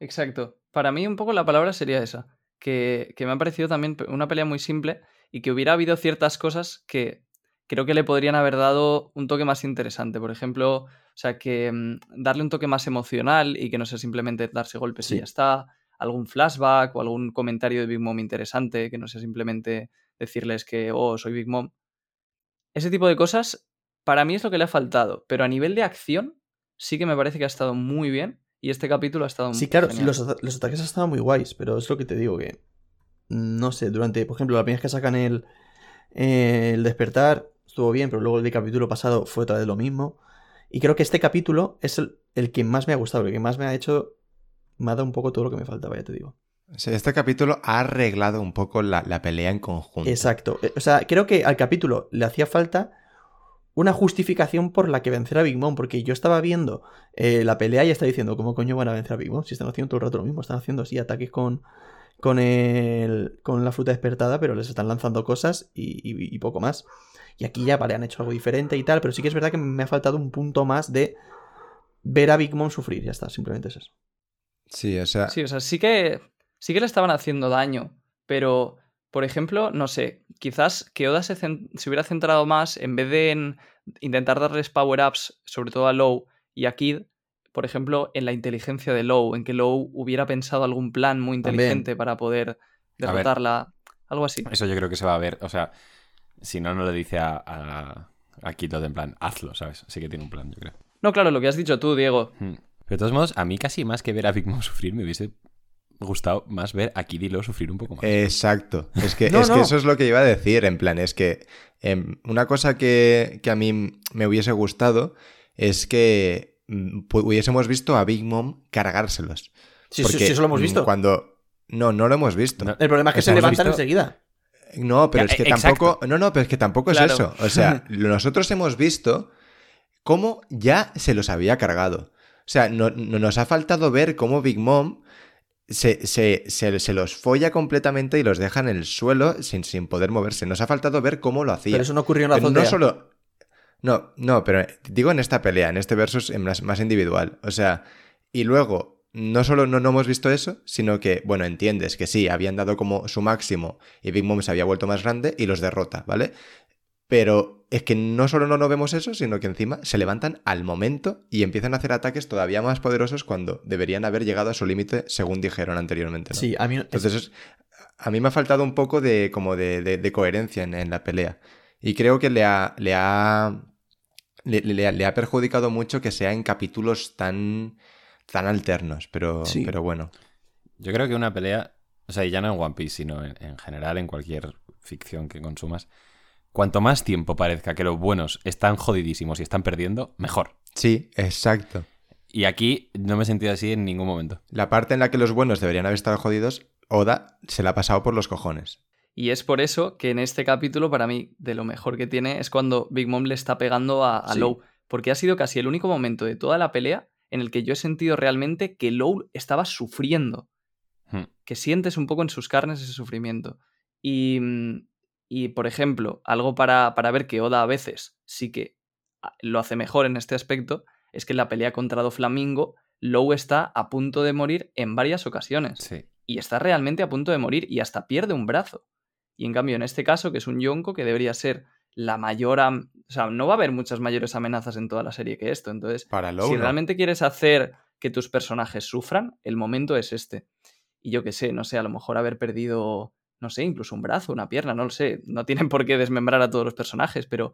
Exacto. Para mí un poco la palabra sería esa, que, que me ha parecido también una pelea muy simple y que hubiera habido ciertas cosas que creo que le podrían haber dado un toque más interesante. Por ejemplo, o sea, que mm, darle un toque más emocional y que no sea simplemente darse golpes y ya está. Algún flashback o algún comentario de Big Mom interesante, que no sea simplemente decirles que, oh, soy Big Mom. Ese tipo de cosas, para mí es lo que le ha faltado. Pero a nivel de acción, sí que me parece que ha estado muy bien. Y este capítulo ha estado Sí, muy claro, genial. los, los ataques estaban muy guays, pero es lo que te digo que. No sé, durante, por ejemplo, la primera vez que sacan el, el despertar estuvo bien, pero luego el de capítulo pasado fue otra vez lo mismo. Y creo que este capítulo es el, el que más me ha gustado, el que más me ha hecho. Me ha dado un poco todo lo que me faltaba, ya te digo. O sea, este capítulo ha arreglado un poco la, la pelea en conjunto. Exacto. Eh, O sea, creo que al capítulo le hacía falta una justificación por la que vencer a Big Mom, porque yo estaba viendo eh, la pelea y estaba diciendo, ¿cómo coño van a vencer a Big Mom? Si están haciendo todo el rato lo mismo, están haciendo así ataques con, con, el, con la fruta despertada, pero les están lanzando cosas y, y- y poco más. Y aquí ya, vale, han hecho algo diferente y tal, pero sí que es verdad que me ha faltado un punto más de ver a Big Mom sufrir, ya está, simplemente es eso. Sí, o sea, Sí, o sea, sí que, sí que le estaban haciendo daño, pero, por ejemplo, no sé, quizás que Oda se, se hubiera centrado más en vez de en intentar darles power-ups, sobre todo a Low y a Kid, por ejemplo, en la inteligencia de Low, en que Low hubiera pensado algún plan muy También. inteligente para poder derrotarla, algo así. Eso yo creo que se va a ver. O sea, si no, no le dice a, a, a Kito de en plan, hazlo, ¿sabes? Sí que tiene un plan, yo creo. No, claro, lo que has dicho tú, Diego. Hmm. Pero de todos modos, a mí casi más que ver a Big Mom sufrir, me hubiese gustado más ver a Kid y Lo sufrir un poco más. Exacto. Es que, No, es que eso es lo que iba a decir. En plan, es que em, una cosa que, que a mí me hubiese gustado es que mm, hubiésemos visto a Big Mom cargárselos. Sí, sí, Porque, sí, eso lo hemos mm, visto. Cuando. No, no lo hemos visto. No. El problema es que O sea, se levantan visto- enseguida. No, pero Ya, es que eh, exacto. tampoco. No, no, pero es que tampoco Claro. es eso. O sea, nosotros hemos visto cómo ya se los había cargado. O sea, no, no- nos ha faltado ver cómo Big Mom se, se- se- se los folla completamente y los deja en el suelo sin, sin poder moverse. Nos ha faltado ver cómo lo hacía. Pero eso no ocurrió en la azotea. no solo. No, no, pero digo en esta pelea, en este versus en más, más individual. O sea, y luego, no solo no, no hemos visto eso, sino que, bueno, entiendes que sí, habían dado como su máximo y Big Mom se había vuelto más grande y los derrota, ¿vale? Pero es que no solo no, no vemos eso, sino que encima se levantan al momento y empiezan a hacer ataques todavía más poderosos cuando deberían haber llegado a su límite, según dijeron anteriormente. ¿no? Sí, a mí. Entonces, es- a mí me ha faltado un poco de, como de, de- de coherencia en, en la pelea. Y creo que le ha, le ha, le, le- le ha perjudicado mucho que sea en capítulos tan, tan alternos. Pero, Sí. pero bueno. Yo creo que una pelea, o sea, y ya no en One Piece, sino en, en general en cualquier ficción que consumas, cuanto más tiempo parezca que los buenos están jodidísimos y están perdiendo, mejor. Sí, exacto. Y aquí no me he sentido así en ningún momento. La parte en la que los buenos deberían haber estado jodidos, Oda se la ha pasado por los cojones. Y es por eso que en este capítulo, para mí, de lo mejor que tiene es cuando Big Mom le está pegando a, a Sí. Low. Porque ha sido casi el único momento de toda la pelea en el que yo he sentido realmente que Low estaba sufriendo. Hmm. Que sientes un poco en sus carnes ese sufrimiento. Y, mm, y por ejemplo, algo para, para ver que Oda a veces sí que ah, lo hace mejor en este aspecto, es que en la pelea contra Doflamingo, Low está a punto de morir en varias ocasiones Sí. y está realmente a punto de morir y hasta pierde un brazo. Y en cambio, en este caso, que es un Yonko, que debería ser la mayor... am- O sea, no va a haber muchas mayores amenazas en toda la serie que esto. Entonces, Para Low, si no. realmente quieres hacer que tus personajes sufran, el momento es este. Y yo qué sé, no sé, a lo mejor haber perdido, no sé, incluso un brazo, una pierna, no lo sé. No tienen por qué desmembrar a todos los personajes, pero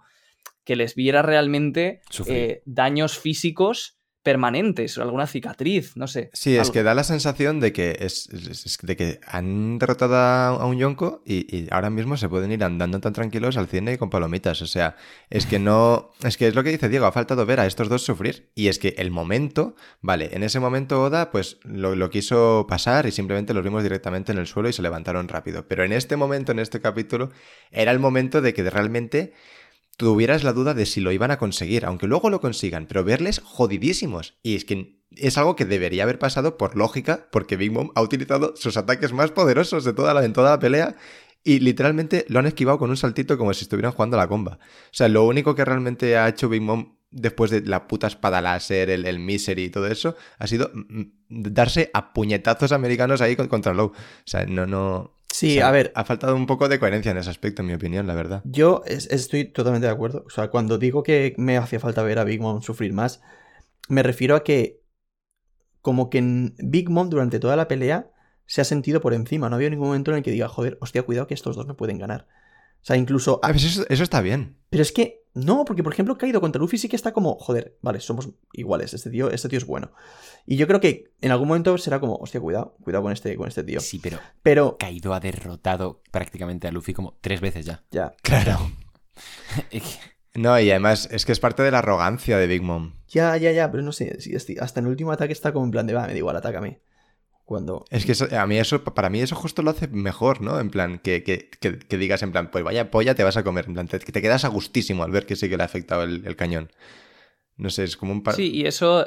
que les viera realmente eh, daños físicos permanentes, o alguna cicatriz, no sé. Sí, es que da la sensación de que es, es- es- de que han derrotado a, a un Yonko y, y ahora mismo se pueden ir andando tan tranquilos al cine y con palomitas. O sea, es que no. Es que es lo que dice Diego, ha faltado ver a estos dos sufrir. Y es que el momento, vale, en ese momento Oda, pues lo, lo quiso pasar y simplemente los vimos directamente en el suelo y se levantaron rápido. Pero en este momento, en este capítulo, era el momento de que realmente tuvieras la duda de si lo iban a conseguir, aunque luego lo consigan, pero verles jodidísimos. Y es que es algo que debería haber pasado por lógica, porque Big Mom ha utilizado sus ataques más poderosos de toda la, en toda la pelea y literalmente lo han esquivado con un saltito como si estuvieran jugando a la comba. O sea, lo único que realmente ha hecho Big Mom después de la puta espada láser, el, el misery y todo eso, ha sido mm, mm, darse a puñetazos americanos ahí con- contra Low. O sea, no, no... Sí, o sea, a ver. Ha faltado un poco de coherencia en ese aspecto, en mi opinión, la verdad. Yo es- estoy totalmente de acuerdo. O sea, cuando digo que me hacía falta ver a Big Mom sufrir más, me refiero a que como que en Big Mom durante toda la pelea se ha sentido por encima. No había ningún momento en el que diga, joder, hostia, cuidado que estos dos me pueden ganar. O sea, incluso... Ah, pues eso, eso está bien. Pero es que no, porque por ejemplo Kaido contra Luffy sí que está como, joder, vale, somos iguales, este tío, este tío es bueno. Y yo creo que en algún momento será como, hostia, cuidado, cuidado con este, con este tío. Sí, pero Pero, Kaido ha derrotado prácticamente a Luffy como tres veces ya. ya, Claro. No, y además es que es parte de la arrogancia de Big Mom. ya, ya, ya, pero no sé, hasta en el último ataque está como en plan de, va, me da igual, atácame. Cuando... Es que eso- a mí eso, para mí eso justo lo hace mejor, ¿no? En plan, que, que- que- que digas en plan, pues vaya polla te vas a comer. En plan, te, que te quedas a gustísimo al ver que sí que le ha afectado el, el cañón. No sé, es como un... pa- Sí, y eso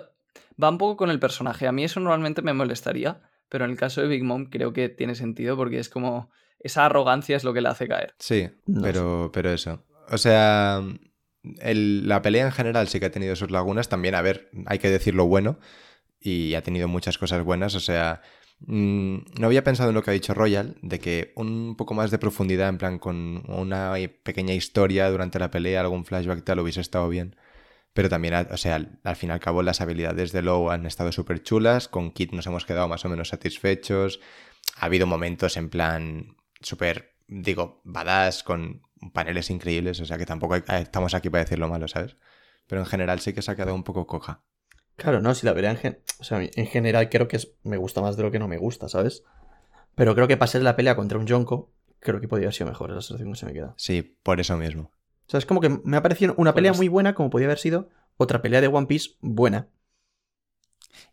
va un poco con el personaje. A mí eso normalmente me molestaría, pero en el caso de Big Mom creo que tiene sentido porque es como esa arrogancia es lo que le hace caer. Sí, No pero, pero eso. O sea, el- la pelea en general sí que ha tenido sus lagunas. También, a ver, hay que decir lo bueno. Y ha tenido muchas cosas buenas. O sea, mm, no había pensado en lo que ha dicho Royal, de que un poco más de profundidad, en plan, con una pequeña historia durante la pelea, algún flashback tal, hubiese estado bien. Pero también, o sea, al, fin y al cabo, las habilidades de Low han estado súper chulas. Con Kit nos hemos quedado más o menos satisfechos. Ha habido momentos en plan súper, digo, badass, con paneles increíbles. O sea que tampoco eh, estamos aquí para decir lo malo, ¿sabes? Pero en general sí que se ha quedado un poco coja. Claro, no, si la veré en, gen- o sea, en general creo que es- me gusta más de lo que no me gusta, ¿sabes? Pero creo que pasé la pelea contra un Jonko, creo que podría haber sido mejor, es la sensación que se me queda. Sí, por eso mismo. O sea, es como que me ha parecido una pelea muy buena, como podía haber sido otra pelea de One Piece buena.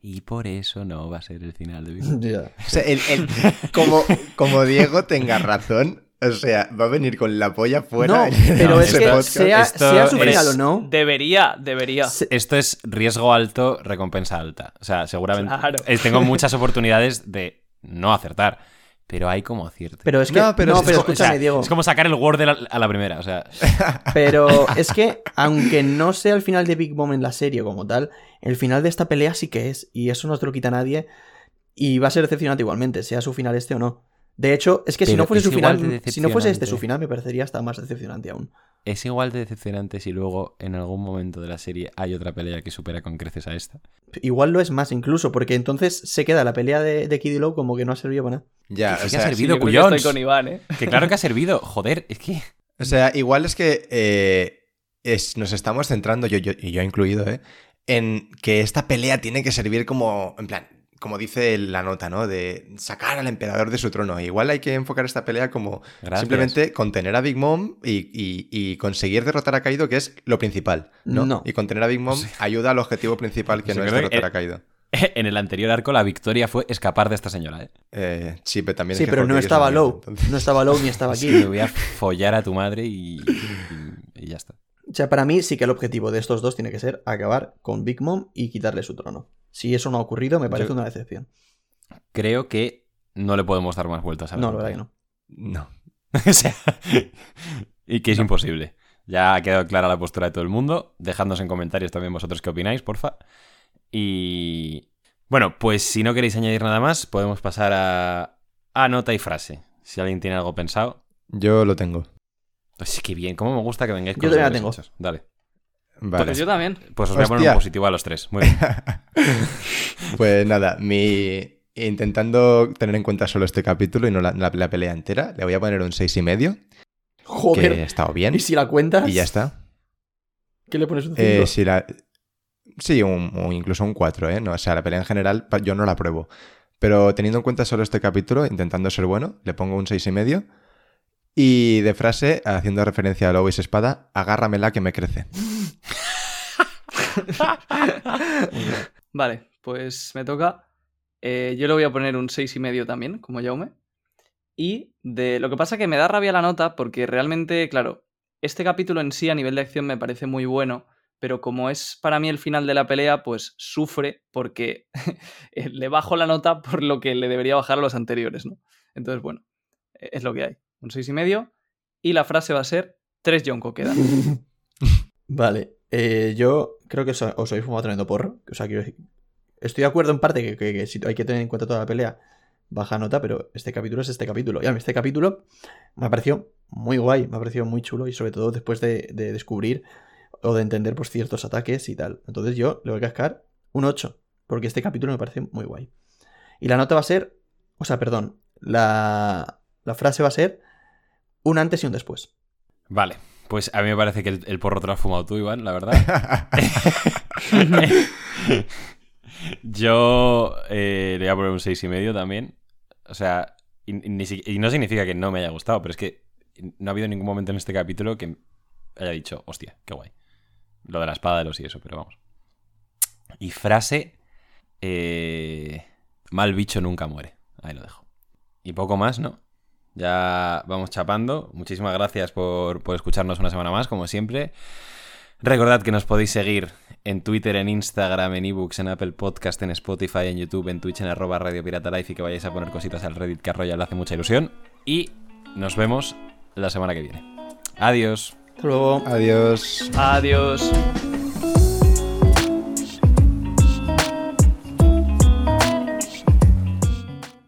Y por eso no va a ser el final de Big Mom. Ya. O sea, el- el- como, como Diego tenga razón, o sea, va a venir con la polla fuera. No, en pero No, es ese que podcast. sea, Esto sea su es- final o no. Debería, debería. Esto es riesgo alto, recompensa alta. O sea, seguramente Claro. eh, tengo muchas oportunidades de no acertar, pero hay como acierto. Pero es que. No, No, pero pero, es- es- O sea, escúchame, Diego. Es como sacar el Word la- a la primera. O sea, Pero es que, aunque no sea el final de Big Mom en la serie como tal, el final de esta pelea sí que es. Y eso no te lo quita nadie. Y va a ser decepcionante igualmente, sea su final este o no. De hecho, es que si no fuese es su final. Si no fuese este su final, me parecería hasta más decepcionante aún. es igual de decepcionante si luego en algún momento de la serie hay otra pelea que supera con creces a esta. Igual lo es más incluso, porque entonces se queda la pelea de, de Kid y Lowe como que no ha servido para nada. Ya, Que o sí que ha servido. Yo creo que cuyons. estoy con Iván, ¿eh? Que claro que ha servido. Joder, es que. O sea, igual es que eh, es- nos estamos centrando, yo, yo, y yo incluido, ¿eh? en que esta pelea tiene que servir como, en plan, como dice la nota, ¿no? De sacar al emperador de su trono. Igual hay que enfocar esta pelea como Gracias. simplemente contener a Big Mom y, y- y conseguir derrotar a Kaido, que es lo principal, ¿no? No. Y contener a Big Mom ayuda al objetivo principal que Sí, no es que- derrotar a Kaido. En el anterior arco la victoria fue escapar de esta señora, ¿eh? Eh, sí, pero también Sí, pero no estaba entonces- No estaba Lowe ni estaba Kid. me voy a follar a tu madre y, y- y ya está. O sea, para mí sí que el objetivo de estos dos tiene que ser acabar con Big Mom y quitarle su trono. Si eso no ha ocurrido, me parece Yo- una decepción. Creo que no le podemos dar más vueltas a la No, la verdad que no. No. o sea, y que es imposible. Ya ha quedado clara la postura de todo el mundo. Dejadnos en comentarios también vosotros qué opináis, porfa. Y bueno, pues si no queréis añadir nada más, podemos pasar a, a nota y frase. Si alguien tiene algo pensado. Yo lo tengo. Pues qué bien, cómo me gusta que vengáis Yo con también la tengo. hechos. Dale. Vale. Pues yo también. Pues os voy a poner un positivo a los tres. Muy bien. Pues nada, mi... intentando tener en cuenta solo este capítulo y no la, la- la pelea entera, le voy a poner un seis y medio, que Joder. ha estado bien ¿Y si la cuentas? y ya está. ¿Qué le pones un 5? Eh, si la... Sí, un, o incluso un 4, ¿eh? No, o sea, la pelea en general yo no la apruebo. Pero teniendo en cuenta solo este capítulo, intentando ser bueno, le pongo un seis y medio. Y de frase, haciendo referencia a Lois Espada, agárramela que me crece. Vale, pues me toca. Eh, yo le voy a poner un 6,5 y medio también, como Jaume. Y de lo que pasa que me da rabia la nota porque realmente, claro, este capítulo en sí a nivel de acción me parece muy bueno, pero como es para mí el final de la pelea, pues sufre porque le bajo la nota por lo que le debería bajar a los anteriores, ¿no? Entonces, bueno, eh, es lo que hay. Un 6,5 y medio. Y la frase va a ser: tres Yonko quedan. Vale. eh, yo creo que os, os habéis fumado tremendo porro. O sea, decir. Estoy de acuerdo en parte que, que- que si hay que tener en cuenta toda la pelea, baja nota, pero este capítulo es este capítulo. Y a mí este capítulo me ha parecido muy guay, me ha parecido muy chulo y sobre todo después de, de descubrir o de entender pues, ciertos ataques y tal. Entonces yo le voy a cascar un 8, porque este capítulo me parece muy guay. Y la nota va a ser, o sea, perdón, la, la frase va a ser un antes y un después. Vale. Pues a mí me parece que el, el porro te lo has fumado tú, Iván, la verdad. Yo eh, le voy a poner un seis y medio también. O sea, y no significa que no me haya gustado, pero es que no ha habido ningún momento en este capítulo que haya dicho, hostia, qué guay. Lo de la espada de los y eso, pero vamos. Y frase, eh, mal bicho nunca muere. Ahí lo dejo. Y poco más, ¿no? Ya vamos chapando. Muchísimas gracias por, por escucharnos una semana más, como siempre. Recordad que nos podéis seguir en Twitter, en Instagram, en ebooks, en Apple Podcast, en Spotify, en YouTube, en Twitch, en arroba Radio Pirata Life y que vayáis a poner cositas al Reddit que a Royal le hace mucha ilusión. Y nos vemos la semana que viene. Adiós. Hasta luego. Adiós. Adiós.